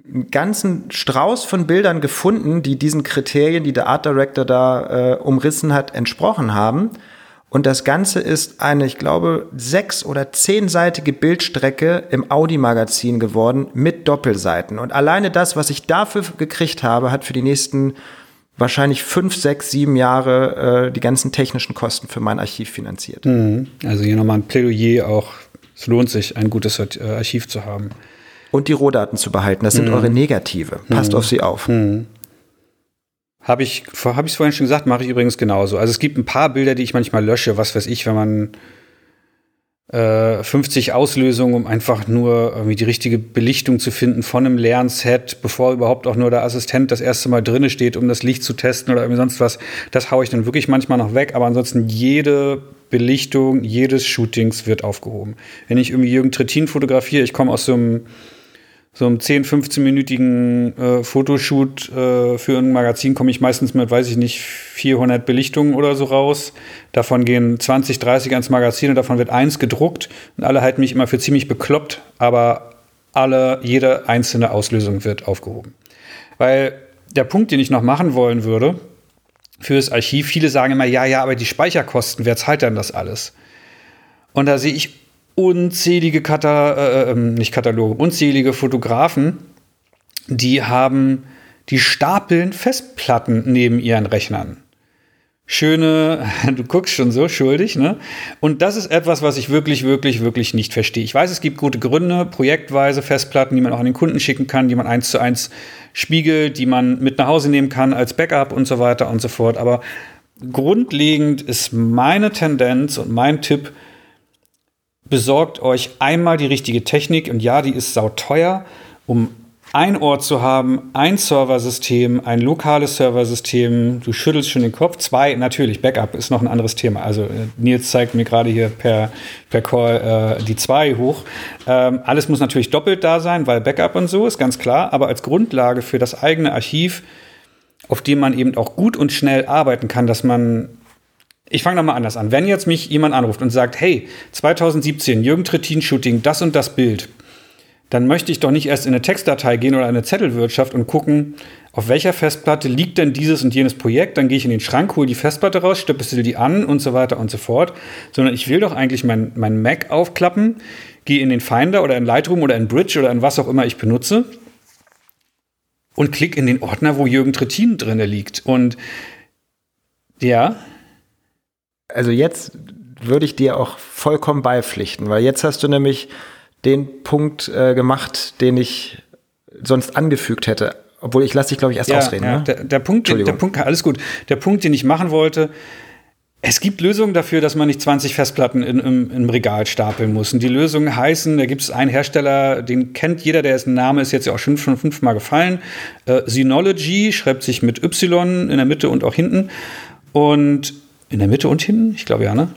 einen ganzen Strauß von Bildern gefunden, die diesen Kriterien, die der Art Director da äh, umrissen hat, entsprochen haben. Und das Ganze ist eine, ich glaube, sechs- oder zehnseitige Bildstrecke im Audi-Magazin geworden mit Doppelseiten. Und alleine das, was ich dafür gekriegt habe, hat für die nächsten wahrscheinlich fünf, sechs, sieben Jahre äh, die ganzen technischen Kosten für mein Archiv finanziert. Mhm. Also hier nochmal ein Plädoyer auch. Es lohnt sich, ein gutes äh, Archiv zu haben. Und die Rohdaten zu behalten. Das sind mhm. eure Negative. Passt mhm. auf sie auf. Mhm. Habe ich habe ich vorhin schon gesagt, mache ich übrigens genauso. Also es gibt ein paar Bilder, die ich manchmal lösche, was weiß ich, wenn man äh, 50 Auslösungen, um einfach nur irgendwie die richtige Belichtung zu finden von einem leeren Set, bevor überhaupt auch nur der Assistent das erste Mal drinne steht, um das Licht zu testen oder irgendwie sonst was. Das haue ich dann wirklich manchmal noch weg, aber ansonsten jede Belichtung jedes Shootings wird aufgehoben. Wenn ich irgendwie Jürgen Trittin fotografiere, ich komme aus so einem so einem 10, 15-minütigen äh, Fotoshoot äh, für ein Magazin komme ich meistens mit, weiß ich nicht, 400 Belichtungen oder so raus. Davon gehen 20, 30 ans Magazin und davon wird eins gedruckt. Und alle halten mich immer für ziemlich bekloppt, aber alle, jede einzelne Auslösung wird aufgehoben. Weil der Punkt, den ich noch machen wollen würde, fürs Archiv, viele sagen immer, ja, ja, aber die Speicherkosten, wer zahlt denn das alles? Und da sehe ich unzählige Kata äh, ähm, nicht Kataloge, unzählige Fotografen, die haben die stapeln Festplatten neben ihren Rechnern. Schöne, du guckst schon so schuldig, ne? Und das ist etwas, was ich wirklich, wirklich, wirklich nicht verstehe. Ich weiß, es gibt gute Gründe, projektweise Festplatten, die man auch an den Kunden schicken kann, die man eins zu eins spiegelt, die man mit nach Hause nehmen kann als Backup und so weiter und so fort. Aber grundlegend ist meine Tendenz und mein Tipp, besorgt euch einmal die richtige Technik und ja, die ist sauteuer, um ein Ort zu haben, ein Serversystem, ein lokales Serversystem. Du schüttelst schon den Kopf. Zwei, natürlich, Backup ist noch ein anderes Thema. Also äh, Nils zeigt mir gerade hier per, per Call äh, die zwei hoch. Ähm, alles muss natürlich doppelt da sein, weil Backup und so ist ganz klar. Aber als Grundlage für das eigene Archiv, auf dem man eben auch gut und schnell arbeiten kann, dass man ich fange nochmal anders an. Wenn jetzt mich jemand anruft und sagt, hey, 2017, Jürgen Trittin Shooting, das und das Bild, dann möchte ich doch nicht erst in eine Textdatei gehen oder eine Zettelwirtschaft und gucken, auf welcher Festplatte liegt denn dieses und jenes Projekt. Dann gehe ich in den Schrank, hole die Festplatte raus, stöpsel die an und so weiter und so fort. Sondern ich will doch eigentlich mein, mein Mac aufklappen, gehe in den Finder oder in Lightroom oder in Bridge oder in was auch immer ich benutze und klicke in den Ordner, wo Jürgen Trittin drin liegt. Und ja, also jetzt würde ich dir auch vollkommen beipflichten, weil jetzt hast du nämlich den Punkt äh, gemacht, den ich sonst angefügt hätte. obwohl ich lasse dich, glaube ich, erst ja, ausreden. Ja, ne? der, der, Punkt, der Punkt, alles gut. Der Punkt, den ich machen wollte, es gibt Lösungen dafür, dass man nicht 20 Festplatten in, im, im, Regal stapeln muss. Und die Lösungen heißen, da gibt es einen Hersteller, den kennt jeder, der ist, Name ist jetzt ja auch schon fünf, fünfmal gefallen. Äh, Synology schreibt sich mit Y in der Mitte und auch hinten. Und in der Mitte und hinten? Ich glaube ja, ne?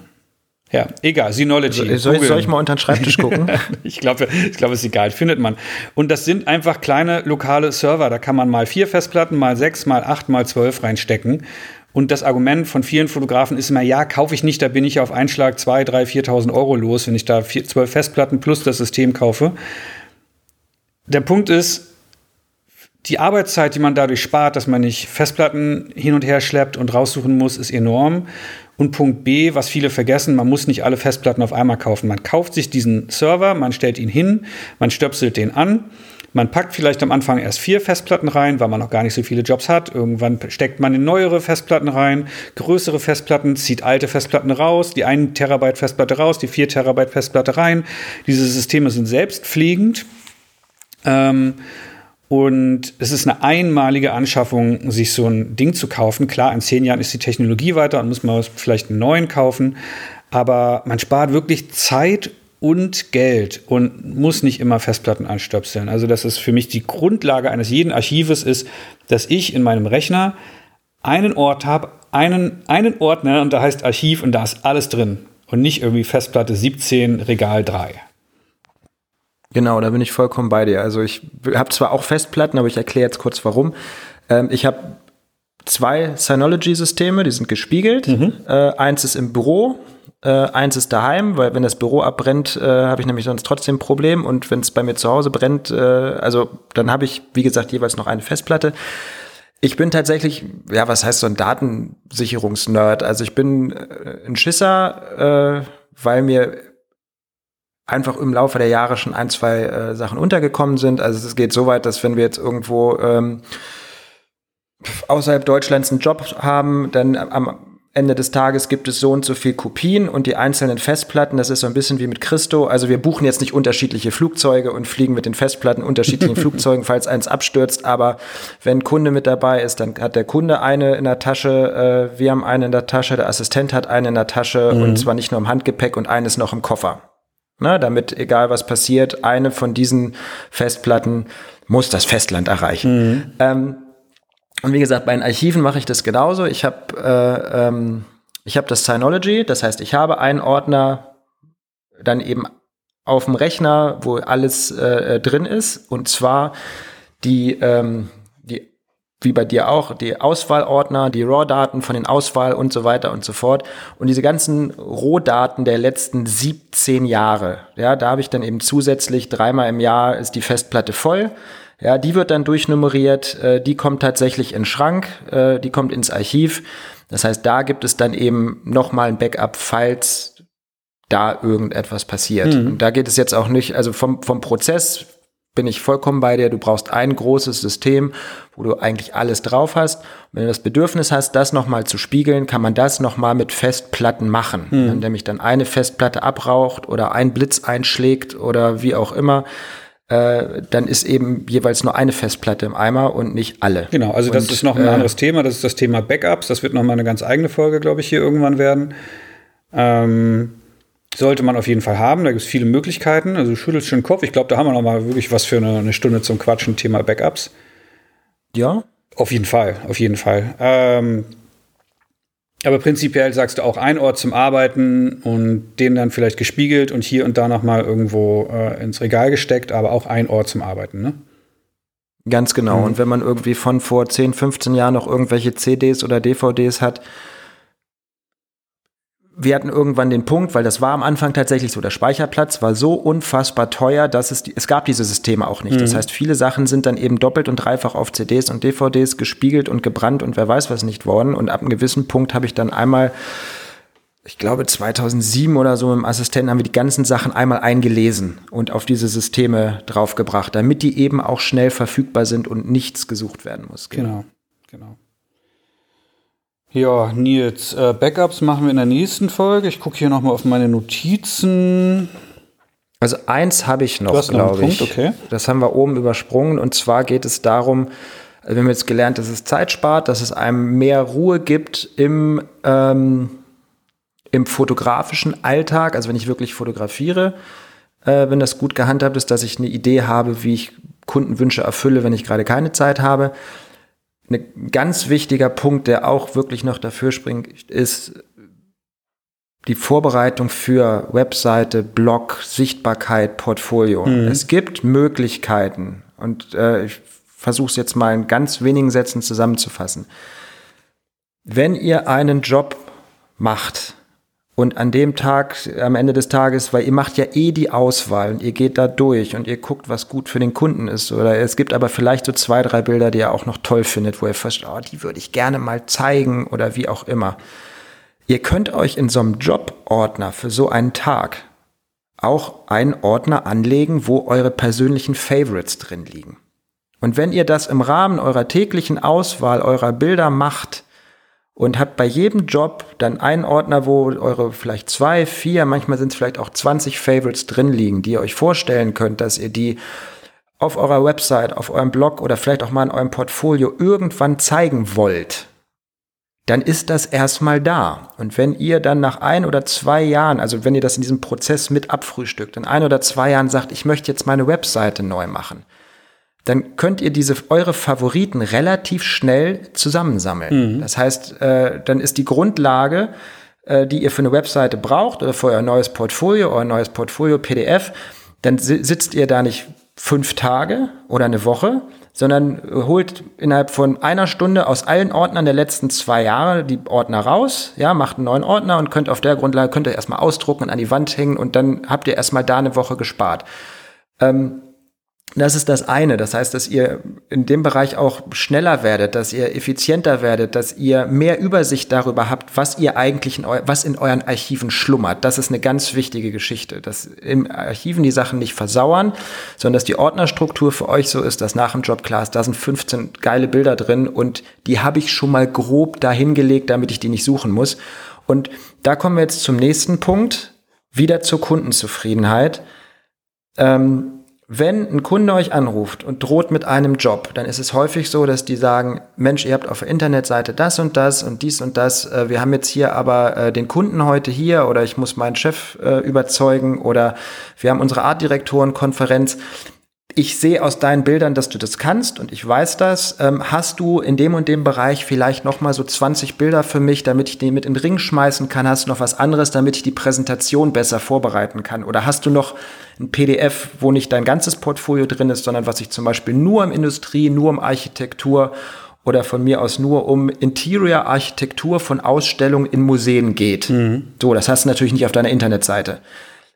Ja, egal, Synology. Also, soll, ich, soll, ich, mal unter den Schreibtisch gucken? ich glaube, ich glaube, es ist egal, findet man. Und das sind einfach kleine lokale Server. Da kann man mal vier Festplatten, mal sechs, mal acht, mal zwölf reinstecken. Und das Argument von vielen Fotografen ist immer, ja, kaufe ich nicht, da bin ich auf Einschlag 2, 3, 4.000 Euro los, wenn ich da vier, zwölf Festplatten plus das System kaufe. Der Punkt ist, die Arbeitszeit, die man dadurch spart, dass man nicht Festplatten hin und her schleppt und raussuchen muss, ist enorm. Und Punkt B, was viele vergessen, man muss nicht alle Festplatten auf einmal kaufen. Man kauft sich diesen Server, man stellt ihn hin, man stöpselt den an man packt vielleicht am Anfang erst vier Festplatten rein, weil man noch gar nicht so viele Jobs hat. Irgendwann steckt man in neuere Festplatten rein, größere Festplatten, zieht alte Festplatten raus, die 1 Terabyte Festplatte raus, die 4 Terabyte Festplatte rein. Diese Systeme sind selbstpflegend. Ähm, und es ist eine einmalige Anschaffung, sich so ein Ding zu kaufen. Klar, in zehn Jahren ist die Technologie weiter und muss man vielleicht einen neuen kaufen. Aber man spart wirklich Zeit und Geld und muss nicht immer Festplatten anstöpseln. Also das ist für mich die Grundlage eines jeden Archives ist, dass ich in meinem Rechner einen Ort habe, einen, einen Ordner und da heißt Archiv und da ist alles drin und nicht irgendwie Festplatte 17, Regal 3. Genau, da bin ich vollkommen bei dir. Also ich habe zwar auch Festplatten, aber ich erkläre jetzt kurz warum. Ähm, ich habe zwei Synology-Systeme, die sind gespiegelt. Mhm. Äh, eins ist im Büro, äh, eins ist daheim, weil wenn das Büro abbrennt, äh, habe ich nämlich sonst trotzdem ein Problem. Und wenn es bei mir zu Hause brennt, äh, also dann habe ich, wie gesagt, jeweils noch eine Festplatte. Ich bin tatsächlich, ja, was heißt so ein Datensicherungsnerd? Also ich bin äh, ein Schisser, äh, weil mir einfach im Laufe der Jahre schon ein, zwei äh, Sachen untergekommen sind. Also es geht so weit, dass wenn wir jetzt irgendwo ähm, außerhalb Deutschlands einen Job haben, dann am Ende des Tages gibt es so und so viel Kopien und die einzelnen Festplatten, das ist so ein bisschen wie mit Christo. Also wir buchen jetzt nicht unterschiedliche Flugzeuge und fliegen mit den Festplatten unterschiedlichen Flugzeugen, falls eins abstürzt. Aber wenn ein Kunde mit dabei ist, dann hat der Kunde eine in der Tasche, äh, wir haben eine in der Tasche, der Assistent hat eine in der Tasche mhm. und zwar nicht nur im Handgepäck und eines noch im Koffer. Na, damit, egal was passiert, eine von diesen Festplatten muss das Festland erreichen. Mhm. Ähm, und wie gesagt, bei den Archiven mache ich das genauso. Ich habe äh, ähm, ich habe das Synology, das heißt, ich habe einen Ordner dann eben auf dem Rechner, wo alles äh, drin ist, und zwar die, ähm, die, wie bei dir auch, die Auswahlordner, die RAW-Daten von den Auswahl und so weiter und so fort. Und diese ganzen Rohdaten der letzten 17 Jahre, ja, da habe ich dann eben zusätzlich dreimal im Jahr ist die Festplatte voll. Ja, die wird dann durchnummeriert, äh, die kommt tatsächlich in den Schrank, äh, die kommt ins Archiv. Das heißt, da gibt es dann eben nochmal ein Backup, falls da irgendetwas passiert. Mhm. Und da geht es jetzt auch nicht, also vom, vom Prozess bin ich vollkommen bei dir. Du brauchst ein großes System, wo du eigentlich alles drauf hast. Und wenn du das Bedürfnis hast, das nochmal zu spiegeln, kann man das nochmal mit Festplatten machen. Mhm. Indem ich dann eine Festplatte abraucht oder ein Blitz einschlägt oder wie auch immer äh, dann ist eben jeweils nur eine Festplatte im Eimer und nicht alle. Genau, also das und, ist noch ein äh, anderes Thema. Das ist das Thema Backups. Das wird noch mal eine ganz eigene Folge, glaube ich, hier irgendwann werden. Ähm, sollte man auf jeden Fall haben. Da gibt es viele Möglichkeiten. Also schüttelst schon den Kopf. Ich glaube, da haben wir noch mal wirklich was für eine, eine Stunde zum Quatschen. Thema Backups. Ja. Auf jeden Fall, auf jeden Fall. Ähm, aber prinzipiell sagst du auch ein Ort zum Arbeiten und den dann vielleicht gespiegelt und hier und da noch mal irgendwo äh, ins Regal gesteckt, aber auch ein Ort zum Arbeiten, ne? Ganz genau. Mhm. Und wenn man irgendwie von vor 10, 15 Jahren noch irgendwelche CDs oder DVDs hat, wir hatten irgendwann den Punkt, weil das war am Anfang tatsächlich so, der Speicherplatz war so unfassbar teuer, dass es, es gab diese Systeme auch nicht. Mhm. Das heißt, viele Sachen sind dann eben doppelt und dreifach auf CDs und DVDs gespiegelt und gebrannt und wer weiß was nicht worden. Und ab einem gewissen Punkt habe ich dann einmal, ich glaube 2007 oder so mit dem Assistenten haben wir die ganzen Sachen einmal eingelesen und auf diese Systeme draufgebracht, damit die eben auch schnell verfügbar sind und nichts gesucht werden muss. Genau, genau. Ja, Nils, äh, Backups machen wir in der nächsten Folge. Ich gucke hier nochmal auf meine Notizen. Also eins habe ich noch, glaube ich. Okay. Das haben wir oben übersprungen. Und zwar geht es darum, Also wir haben jetzt gelernt, dass es Zeit spart, dass es einem mehr Ruhe gibt im, ähm, im fotografischen Alltag, also wenn ich wirklich fotografiere, äh, wenn das gut gehandhabt ist, dass ich eine Idee habe, wie ich Kundenwünsche erfülle, wenn ich gerade keine Zeit habe. Ein ganz wichtiger Punkt, der auch wirklich noch dafür springt, ist die Vorbereitung für Webseite, Blog, Sichtbarkeit, Portfolio. Mhm. Es gibt Möglichkeiten und äh, ich versuche es jetzt mal in ganz wenigen Sätzen zusammenzufassen. Wenn ihr einen Job macht, und an dem Tag, am Ende des Tages, weil ihr macht ja eh die Auswahl und ihr geht da durch und ihr guckt, was gut für den Kunden ist. Oder es gibt aber vielleicht so zwei, drei Bilder, die ihr auch noch toll findet, wo ihr fast, oh, die würde ich gerne mal zeigen oder wie auch immer. Ihr könnt euch in so einem Jobordner für so einen Tag auch einen Ordner anlegen, wo eure persönlichen Favorites drin liegen. Und wenn ihr das im Rahmen eurer täglichen Auswahl eurer Bilder macht, und habt bei jedem Job dann einen Ordner, wo eure vielleicht zwei, vier, manchmal sind es vielleicht auch 20 Favorites drin liegen, die ihr euch vorstellen könnt, dass ihr die auf eurer Website, auf eurem Blog oder vielleicht auch mal in eurem Portfolio irgendwann zeigen wollt, dann ist das erstmal da. Und wenn ihr dann nach ein oder zwei Jahren, also wenn ihr das in diesem Prozess mit abfrühstückt, in ein oder zwei Jahren sagt, ich möchte jetzt meine Webseite neu machen, dann könnt ihr diese eure Favoriten relativ schnell zusammensammeln. Mhm. Das heißt, äh, dann ist die Grundlage, äh, die ihr für eine Webseite braucht oder für euer neues Portfolio, euer neues Portfolio PDF, dann si sitzt ihr da nicht fünf Tage oder eine Woche, sondern holt innerhalb von einer Stunde aus allen Ordnern der letzten zwei Jahre die Ordner raus, ja, macht einen neuen Ordner und könnt auf der Grundlage, könnt ihr erstmal ausdrucken und an die Wand hängen und dann habt ihr erstmal da eine Woche gespart. Ähm, das ist das eine. Das heißt, dass ihr in dem Bereich auch schneller werdet, dass ihr effizienter werdet, dass ihr mehr Übersicht darüber habt, was ihr eigentlich in, was in euren Archiven schlummert. Das ist eine ganz wichtige Geschichte, dass im Archiven die Sachen nicht versauern, sondern dass die Ordnerstruktur für euch so ist, dass nach dem Job klar ist, da sind 15 geile Bilder drin und die habe ich schon mal grob dahingelegt, damit ich die nicht suchen muss. Und da kommen wir jetzt zum nächsten Punkt, wieder zur Kundenzufriedenheit. Ähm, wenn ein Kunde euch anruft und droht mit einem Job, dann ist es häufig so, dass die sagen, Mensch, ihr habt auf der Internetseite das und das und dies und das. Äh, wir haben jetzt hier aber äh, den Kunden heute hier oder ich muss meinen Chef äh, überzeugen oder wir haben unsere Artdirektorenkonferenz ich sehe aus deinen Bildern, dass du das kannst und ich weiß das. Ähm, hast du in dem und dem Bereich vielleicht noch mal so 20 Bilder für mich, damit ich die mit in den Ring schmeißen kann? Hast du noch was anderes, damit ich die Präsentation besser vorbereiten kann? Oder hast du noch ein PDF, wo nicht dein ganzes Portfolio drin ist, sondern was ich zum Beispiel nur um Industrie, nur um Architektur oder von mir aus nur um Interior-Architektur von Ausstellungen in Museen geht? Mhm. So, das hast du natürlich nicht auf deiner Internetseite.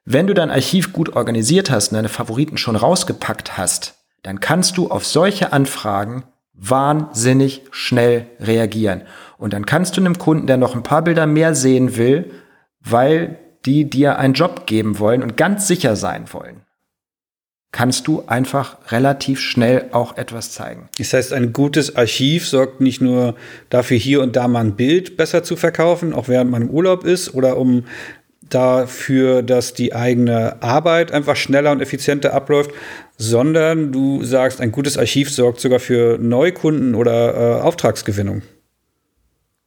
Wenn du dein Archiv gut organisiert hast und deine Favoriten schon rausgepackt hast, dann kannst du auf solche Anfragen wahnsinnig schnell reagieren. Und dann kannst du einem Kunden, der noch ein paar Bilder mehr sehen will, weil die dir einen Job geben wollen und ganz sicher sein wollen, kannst du einfach relativ schnell auch etwas zeigen. Das heißt, ein gutes Archiv sorgt nicht nur dafür, hier und da mal ein Bild besser zu verkaufen, auch während man im Urlaub ist oder um dafür, dass die eigene Arbeit einfach schneller und effizienter abläuft, sondern du sagst, ein gutes Archiv sorgt sogar für Neukunden oder äh, Auftragsgewinnung.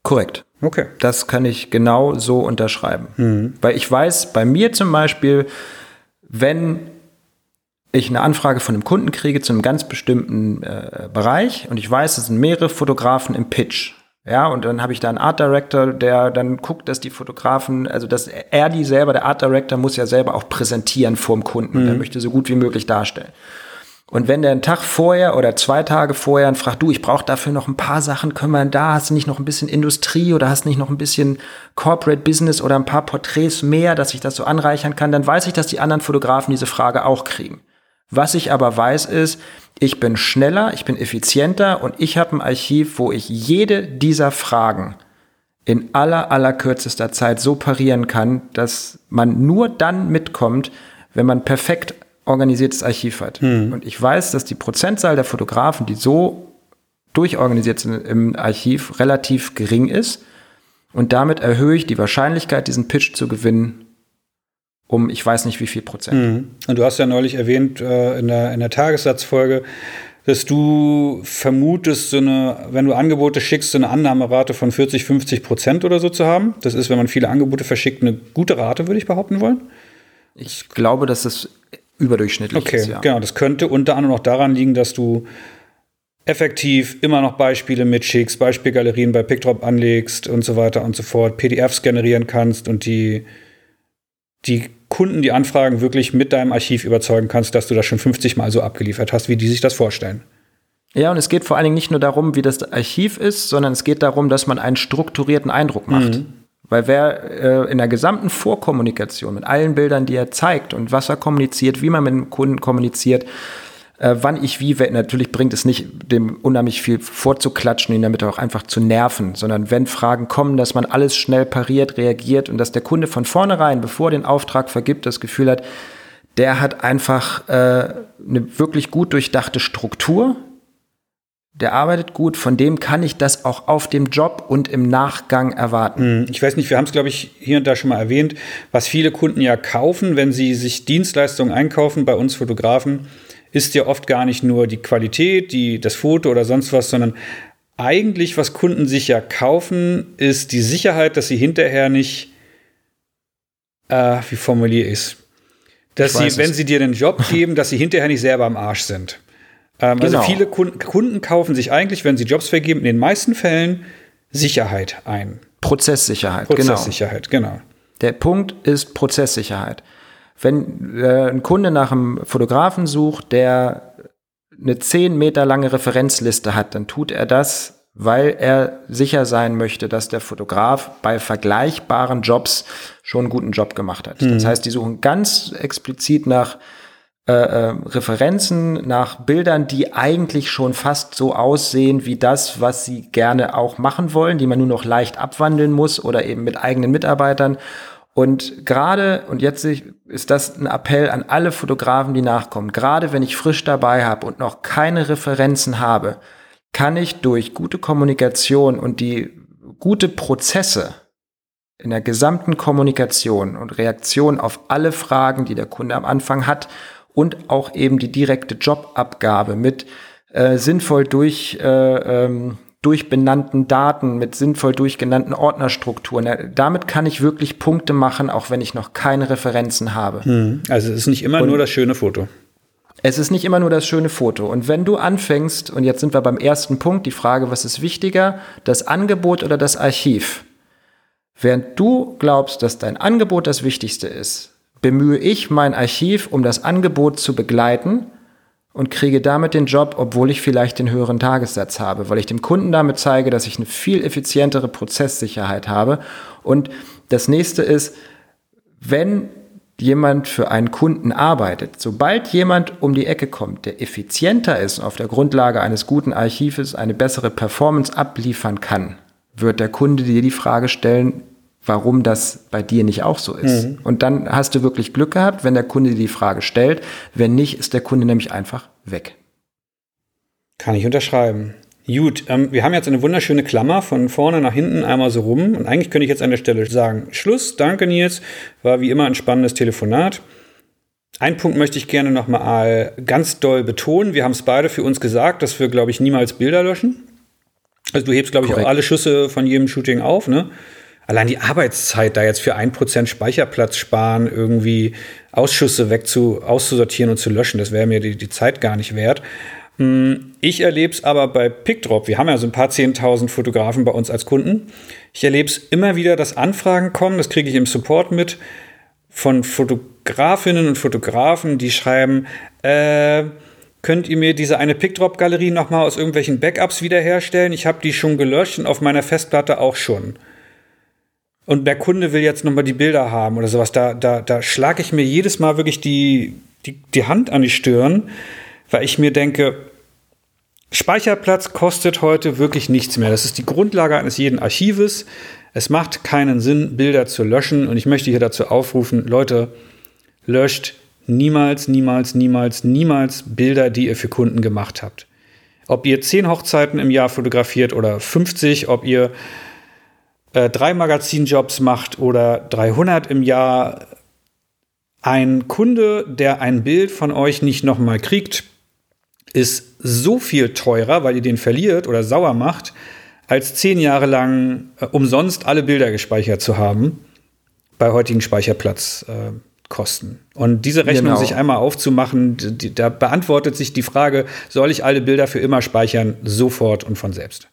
Korrekt. Okay. Das kann ich genau so unterschreiben. Mhm. Weil ich weiß, bei mir zum Beispiel, wenn ich eine Anfrage von einem Kunden kriege zu einem ganz bestimmten äh, Bereich und ich weiß, es sind mehrere Fotografen im Pitch ja, und dann habe ich da einen Art Director, der dann guckt, dass die Fotografen, also dass er die selber, der Art Director muss ja selber auch präsentieren vorm Kunden. Mhm. Der möchte so gut wie möglich darstellen. Und wenn der einen Tag vorher oder zwei Tage vorher fragt, du, ich brauche dafür noch ein paar Sachen, können wir da, hast du nicht noch ein bisschen Industrie oder hast nicht noch ein bisschen Corporate Business oder ein paar Porträts mehr, dass ich das so anreichern kann, dann weiß ich, dass die anderen Fotografen diese Frage auch kriegen. Was ich aber weiß ist, ich bin schneller, ich bin effizienter und ich habe ein Archiv, wo ich jede dieser Fragen in aller, aller kürzester Zeit so parieren kann, dass man nur dann mitkommt, wenn man perfekt organisiertes Archiv hat. Mhm. Und ich weiß, dass die Prozentzahl der Fotografen, die so durchorganisiert sind im Archiv, relativ gering ist. Und damit erhöhe ich die Wahrscheinlichkeit, diesen Pitch zu gewinnen, um ich weiß nicht wie viel Prozent. Mhm. Und du hast ja neulich erwähnt äh, in, der, in der Tagessatzfolge, dass du vermutest, so eine, wenn du Angebote schickst, so eine Annahmerate von 40, 50 Prozent oder so zu haben. Das ist, wenn man viele Angebote verschickt, eine gute Rate, würde ich behaupten wollen. Ich glaube, dass es überdurchschnittlich okay, ist. Ja. genau. Das könnte unter anderem auch daran liegen, dass du effektiv immer noch Beispiele mitschickst, Beispielgalerien bei PickDrop anlegst und so weiter und so fort, PDFs generieren kannst und die, die Kunden, die anfragen, wirklich mit deinem Archiv überzeugen kannst, dass du das schon 50 Mal so abgeliefert hast, wie die sich das vorstellen. Ja, und es geht vor allen Dingen nicht nur darum, wie das Archiv ist, sondern es geht darum, dass man einen strukturierten Eindruck macht. Mhm. Weil wer äh, in der gesamten Vorkommunikation mit allen Bildern, die er zeigt und was er kommuniziert, wie man mit dem Kunden kommuniziert, äh, wann ich wie, natürlich bringt es nicht, dem unheimlich viel vorzuklatschen, ihn damit auch einfach zu nerven, sondern wenn Fragen kommen, dass man alles schnell pariert, reagiert und dass der Kunde von vornherein, bevor den Auftrag vergibt, das Gefühl hat, der hat einfach äh, eine wirklich gut durchdachte Struktur, der arbeitet gut, von dem kann ich das auch auf dem Job und im Nachgang erwarten. Hm, ich weiß nicht, wir haben es, glaube ich, hier und da schon mal erwähnt, was viele Kunden ja kaufen, wenn sie sich Dienstleistungen einkaufen bei uns Fotografen, ist ja oft gar nicht nur die Qualität, die, das Foto oder sonst was, sondern eigentlich, was Kunden sich ja kaufen, ist die Sicherheit, dass sie hinterher nicht, äh, wie formuliere ich es, dass sie, wenn sie dir den Job geben, dass sie hinterher nicht selber am Arsch sind. Ähm, also genau. Also viele Kunden, Kunden kaufen sich eigentlich, wenn sie Jobs vergeben, in den meisten Fällen Sicherheit ein. Prozesssicherheit, genau. Prozesssicherheit, genau. genau. Der Punkt ist Prozesssicherheit. Wenn äh, ein Kunde nach einem Fotografen sucht, der eine zehn Meter lange Referenzliste hat, dann tut er das, weil er sicher sein möchte, dass der Fotograf bei vergleichbaren Jobs schon einen guten Job gemacht hat. Mhm. Das heißt, die suchen ganz explizit nach äh, äh, Referenzen, nach Bildern, die eigentlich schon fast so aussehen wie das, was sie gerne auch machen wollen, die man nur noch leicht abwandeln muss oder eben mit eigenen Mitarbeitern. Und gerade, und jetzt ist das ein Appell an alle Fotografen, die nachkommen, gerade wenn ich frisch dabei habe und noch keine Referenzen habe, kann ich durch gute Kommunikation und die gute Prozesse in der gesamten Kommunikation und Reaktion auf alle Fragen, die der Kunde am Anfang hat und auch eben die direkte Jobabgabe mit äh, sinnvoll durch äh, ähm, durchbenannten Daten, mit sinnvoll durchgenannten Ordnerstrukturen. Damit kann ich wirklich Punkte machen, auch wenn ich noch keine Referenzen habe. Hm. Also es ist nicht immer und nur das schöne Foto. Es ist nicht immer nur das schöne Foto. Und wenn du anfängst, und jetzt sind wir beim ersten Punkt, die Frage, was ist wichtiger, das Angebot oder das Archiv? Während du glaubst, dass dein Angebot das Wichtigste ist, bemühe ich mein Archiv, um das Angebot zu begleiten und kriege damit den Job, obwohl ich vielleicht den höheren Tagessatz habe, weil ich dem Kunden damit zeige, dass ich eine viel effizientere Prozesssicherheit habe. Und das nächste ist, wenn jemand für einen Kunden arbeitet, sobald jemand um die Ecke kommt, der effizienter ist und auf der Grundlage eines guten Archives eine bessere Performance abliefern kann, wird der Kunde dir die Frage stellen, warum das bei dir nicht auch so ist. Mhm. Und dann hast du wirklich Glück gehabt, wenn der Kunde dir die Frage stellt. Wenn nicht, ist der Kunde nämlich einfach weg. Kann ich unterschreiben. Gut, ähm, wir haben jetzt eine wunderschöne Klammer von vorne nach hinten einmal so rum. Und eigentlich könnte ich jetzt an der Stelle sagen, Schluss, danke Nils, war wie immer ein spannendes Telefonat. Ein Punkt möchte ich gerne noch mal ganz doll betonen. Wir haben es beide für uns gesagt, dass wir, glaube ich, niemals Bilder löschen. Also du hebst, glaube ich, auch alle Schüsse von jedem Shooting auf, ne? Allein die Arbeitszeit da jetzt für ein Prozent Speicherplatz sparen, irgendwie Ausschüsse weg zu, auszusortieren und zu löschen, das wäre mir die, die Zeit gar nicht wert. Hm, ich erlebe es aber bei PickDrop. Wir haben ja so ein paar 10.000 Fotografen bei uns als Kunden. Ich erlebe es immer wieder, dass Anfragen kommen, das kriege ich im Support mit, von Fotografinnen und Fotografen, die schreiben, äh, könnt ihr mir diese eine PickDrop-Galerie nochmal aus irgendwelchen Backups wiederherstellen? Ich habe die schon gelöscht und auf meiner Festplatte auch schon und der Kunde will jetzt nochmal die Bilder haben oder sowas, da, da, da schlage ich mir jedes Mal wirklich die, die, die Hand an die Stirn, weil ich mir denke, Speicherplatz kostet heute wirklich nichts mehr. Das ist die Grundlage eines jeden Archives. Es macht keinen Sinn, Bilder zu löschen. Und ich möchte hier dazu aufrufen, Leute, löscht niemals, niemals, niemals, niemals Bilder, die ihr für Kunden gemacht habt. Ob ihr zehn Hochzeiten im Jahr fotografiert oder 50, ob ihr äh, drei Magazinjobs macht oder 300 im Jahr, ein Kunde, der ein Bild von euch nicht nochmal kriegt, ist so viel teurer, weil ihr den verliert oder sauer macht, als zehn Jahre lang äh, umsonst alle Bilder gespeichert zu haben bei heutigen Speicherplatzkosten. Äh, und diese Rechnung genau. sich einmal aufzumachen, die, da beantwortet sich die Frage, soll ich alle Bilder für immer speichern, sofort und von selbst.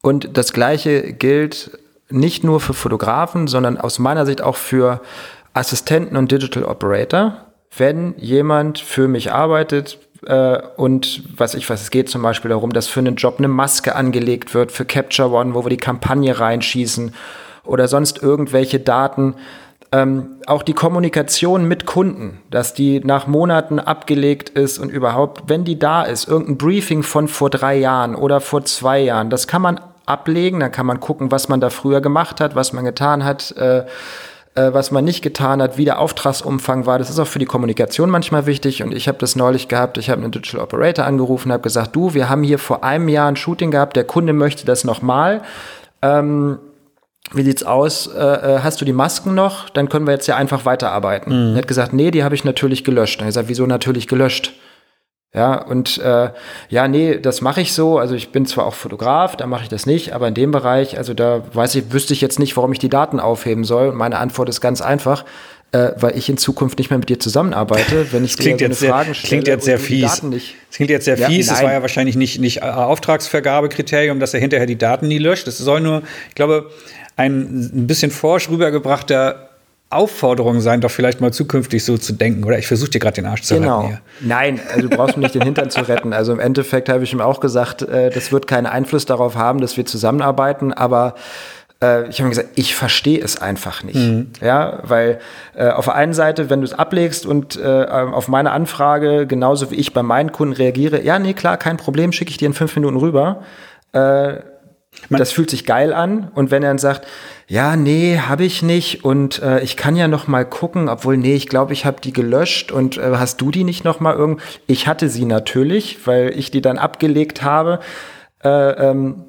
Und das Gleiche gilt nicht nur für Fotografen, sondern aus meiner Sicht auch für Assistenten und Digital Operator. Wenn jemand für mich arbeitet, äh, und was ich weiß, es geht zum Beispiel darum, dass für einen Job eine Maske angelegt wird für Capture One, wo wir die Kampagne reinschießen oder sonst irgendwelche Daten. Ähm, auch die Kommunikation mit Kunden, dass die nach Monaten abgelegt ist und überhaupt, wenn die da ist, irgendein Briefing von vor drei Jahren oder vor zwei Jahren, das kann man ablegen, dann kann man gucken, was man da früher gemacht hat, was man getan hat. Äh, äh, was man nicht getan hat, wie der Auftragsumfang war. Das ist auch für die Kommunikation manchmal wichtig. Und ich habe das neulich gehabt. Ich habe einen Digital Operator angerufen, habe gesagt, du, wir haben hier vor einem Jahr ein Shooting gehabt. Der Kunde möchte das nochmal. Ähm, wie sieht's aus? Äh, äh, hast du die Masken noch? Dann können wir jetzt ja einfach weiterarbeiten. Mhm. Er hat gesagt, nee, die habe ich natürlich gelöscht. Dann habe ich gesagt, wieso natürlich gelöscht? Ja, und äh, ja, nee, das mache ich so. Also ich bin zwar auch Fotograf, da mache ich das nicht, aber in dem Bereich, also da weiß ich, wüsste ich jetzt nicht, warum ich die Daten aufheben soll. Und meine Antwort ist ganz einfach. Äh, weil ich in Zukunft nicht mehr mit dir zusammenarbeite, wenn ich das klingt dir jetzt Fragen stelle. Klingt jetzt sehr fies. Das klingt jetzt sehr ja, fies. Nein. Das war ja wahrscheinlich nicht, nicht Auftragsvergabekriterium, dass er hinterher die Daten nie löscht. Das soll nur, ich glaube, ein, ein bisschen forsch rübergebrachter Aufforderung sein, doch vielleicht mal zukünftig so zu denken. Oder ich versuche dir gerade den Arsch zu genau. retten. Genau. Nein, also du brauchst mir nicht den Hintern zu retten. Also im Endeffekt habe ich ihm auch gesagt, äh, das wird keinen Einfluss darauf haben, dass wir zusammenarbeiten, aber äh, ich habe ihm gesagt, ich verstehe es einfach nicht. Mhm. Ja, weil äh, auf der einen Seite, wenn du es ablegst und äh, auf meine Anfrage, genauso wie ich bei meinen Kunden reagiere, ja, nee, klar, kein Problem, schicke ich dir in fünf Minuten rüber. Äh, das fühlt sich geil an. Und wenn er dann sagt, ja, nee, habe ich nicht und äh, ich kann ja noch mal gucken, obwohl nee, ich glaube, ich habe die gelöscht und äh, hast du die nicht noch mal irgend? Ich hatte sie natürlich, weil ich die dann abgelegt habe. Äh, ähm,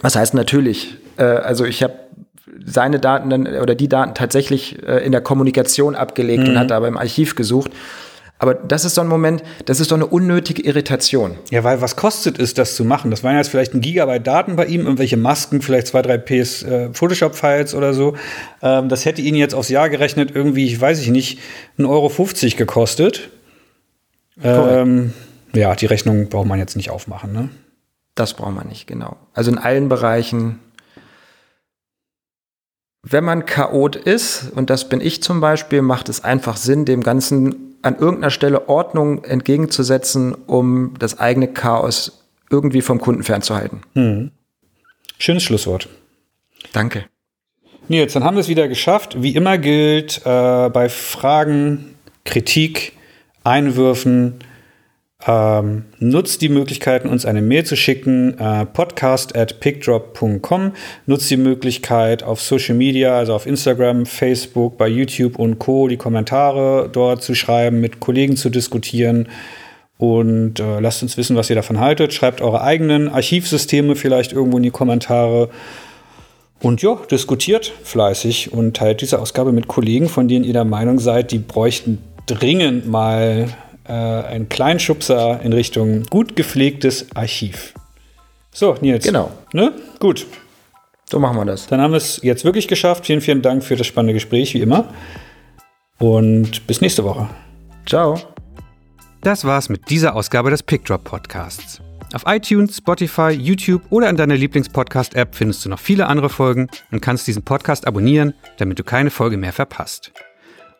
was heißt natürlich? Äh, also ich habe seine Daten dann oder die Daten tatsächlich äh, in der Kommunikation abgelegt mhm. und hatte aber im Archiv gesucht. Aber das ist so ein Moment, das ist doch eine unnötige Irritation. Ja, weil was kostet es, das zu machen? Das waren jetzt vielleicht ein Gigabyte Daten bei ihm, irgendwelche Masken, vielleicht zwei, drei PS äh, Photoshop-Files oder so. Ähm, das hätte ihn jetzt aufs Jahr gerechnet irgendwie, ich weiß ich nicht, 1,50 Euro gekostet. Ähm, ja, die Rechnung braucht man jetzt nicht aufmachen, ne? Das braucht man nicht, genau. Also in allen Bereichen wenn man Chaot ist, und das bin ich zum Beispiel, macht es einfach Sinn, dem Ganzen an irgendeiner Stelle Ordnung entgegenzusetzen, um das eigene Chaos irgendwie vom Kunden fernzuhalten. Hm. Schönes Schlusswort. Danke. Nils, dann haben wir es wieder geschafft. Wie immer gilt äh, bei Fragen, Kritik, Einwürfen, ähm, nutzt die Möglichkeiten, uns eine Mail zu schicken, äh, podcast at pickdrop.com. Nutzt die Möglichkeit auf Social Media, also auf Instagram, Facebook, bei YouTube und Co., die Kommentare dort zu schreiben, mit Kollegen zu diskutieren. Und äh, lasst uns wissen, was ihr davon haltet. Schreibt eure eigenen Archivsysteme vielleicht irgendwo in die Kommentare. Und ja, diskutiert fleißig und teilt diese Ausgabe mit Kollegen, von denen ihr der Meinung seid, die bräuchten dringend mal äh, einen kleinen Schubser in Richtung gut gepflegtes Archiv. So, Nils. Genau. Ne? Gut. So machen wir das. Dann haben wir es jetzt wirklich geschafft. Vielen, vielen Dank für das spannende Gespräch, wie immer. Und bis nächste Woche. Ciao. Das war's mit dieser Ausgabe des Pickdrop Podcasts. Auf iTunes, Spotify, YouTube oder in deiner Lieblingspodcast-App findest du noch viele andere Folgen und kannst diesen Podcast abonnieren, damit du keine Folge mehr verpasst.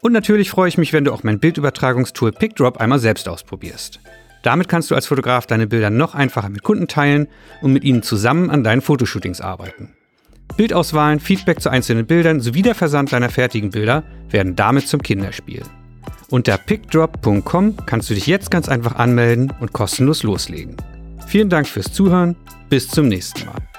Und natürlich freue ich mich, wenn du auch mein Bildübertragungstool PickDrop einmal selbst ausprobierst. Damit kannst du als Fotograf deine Bilder noch einfacher mit Kunden teilen und mit ihnen zusammen an deinen Fotoshootings arbeiten. Bildauswahlen, Feedback zu einzelnen Bildern sowie der Versand deiner fertigen Bilder werden damit zum Kinderspiel. Unter pickdrop.com kannst du dich jetzt ganz einfach anmelden und kostenlos loslegen. Vielen Dank fürs Zuhören, bis zum nächsten Mal.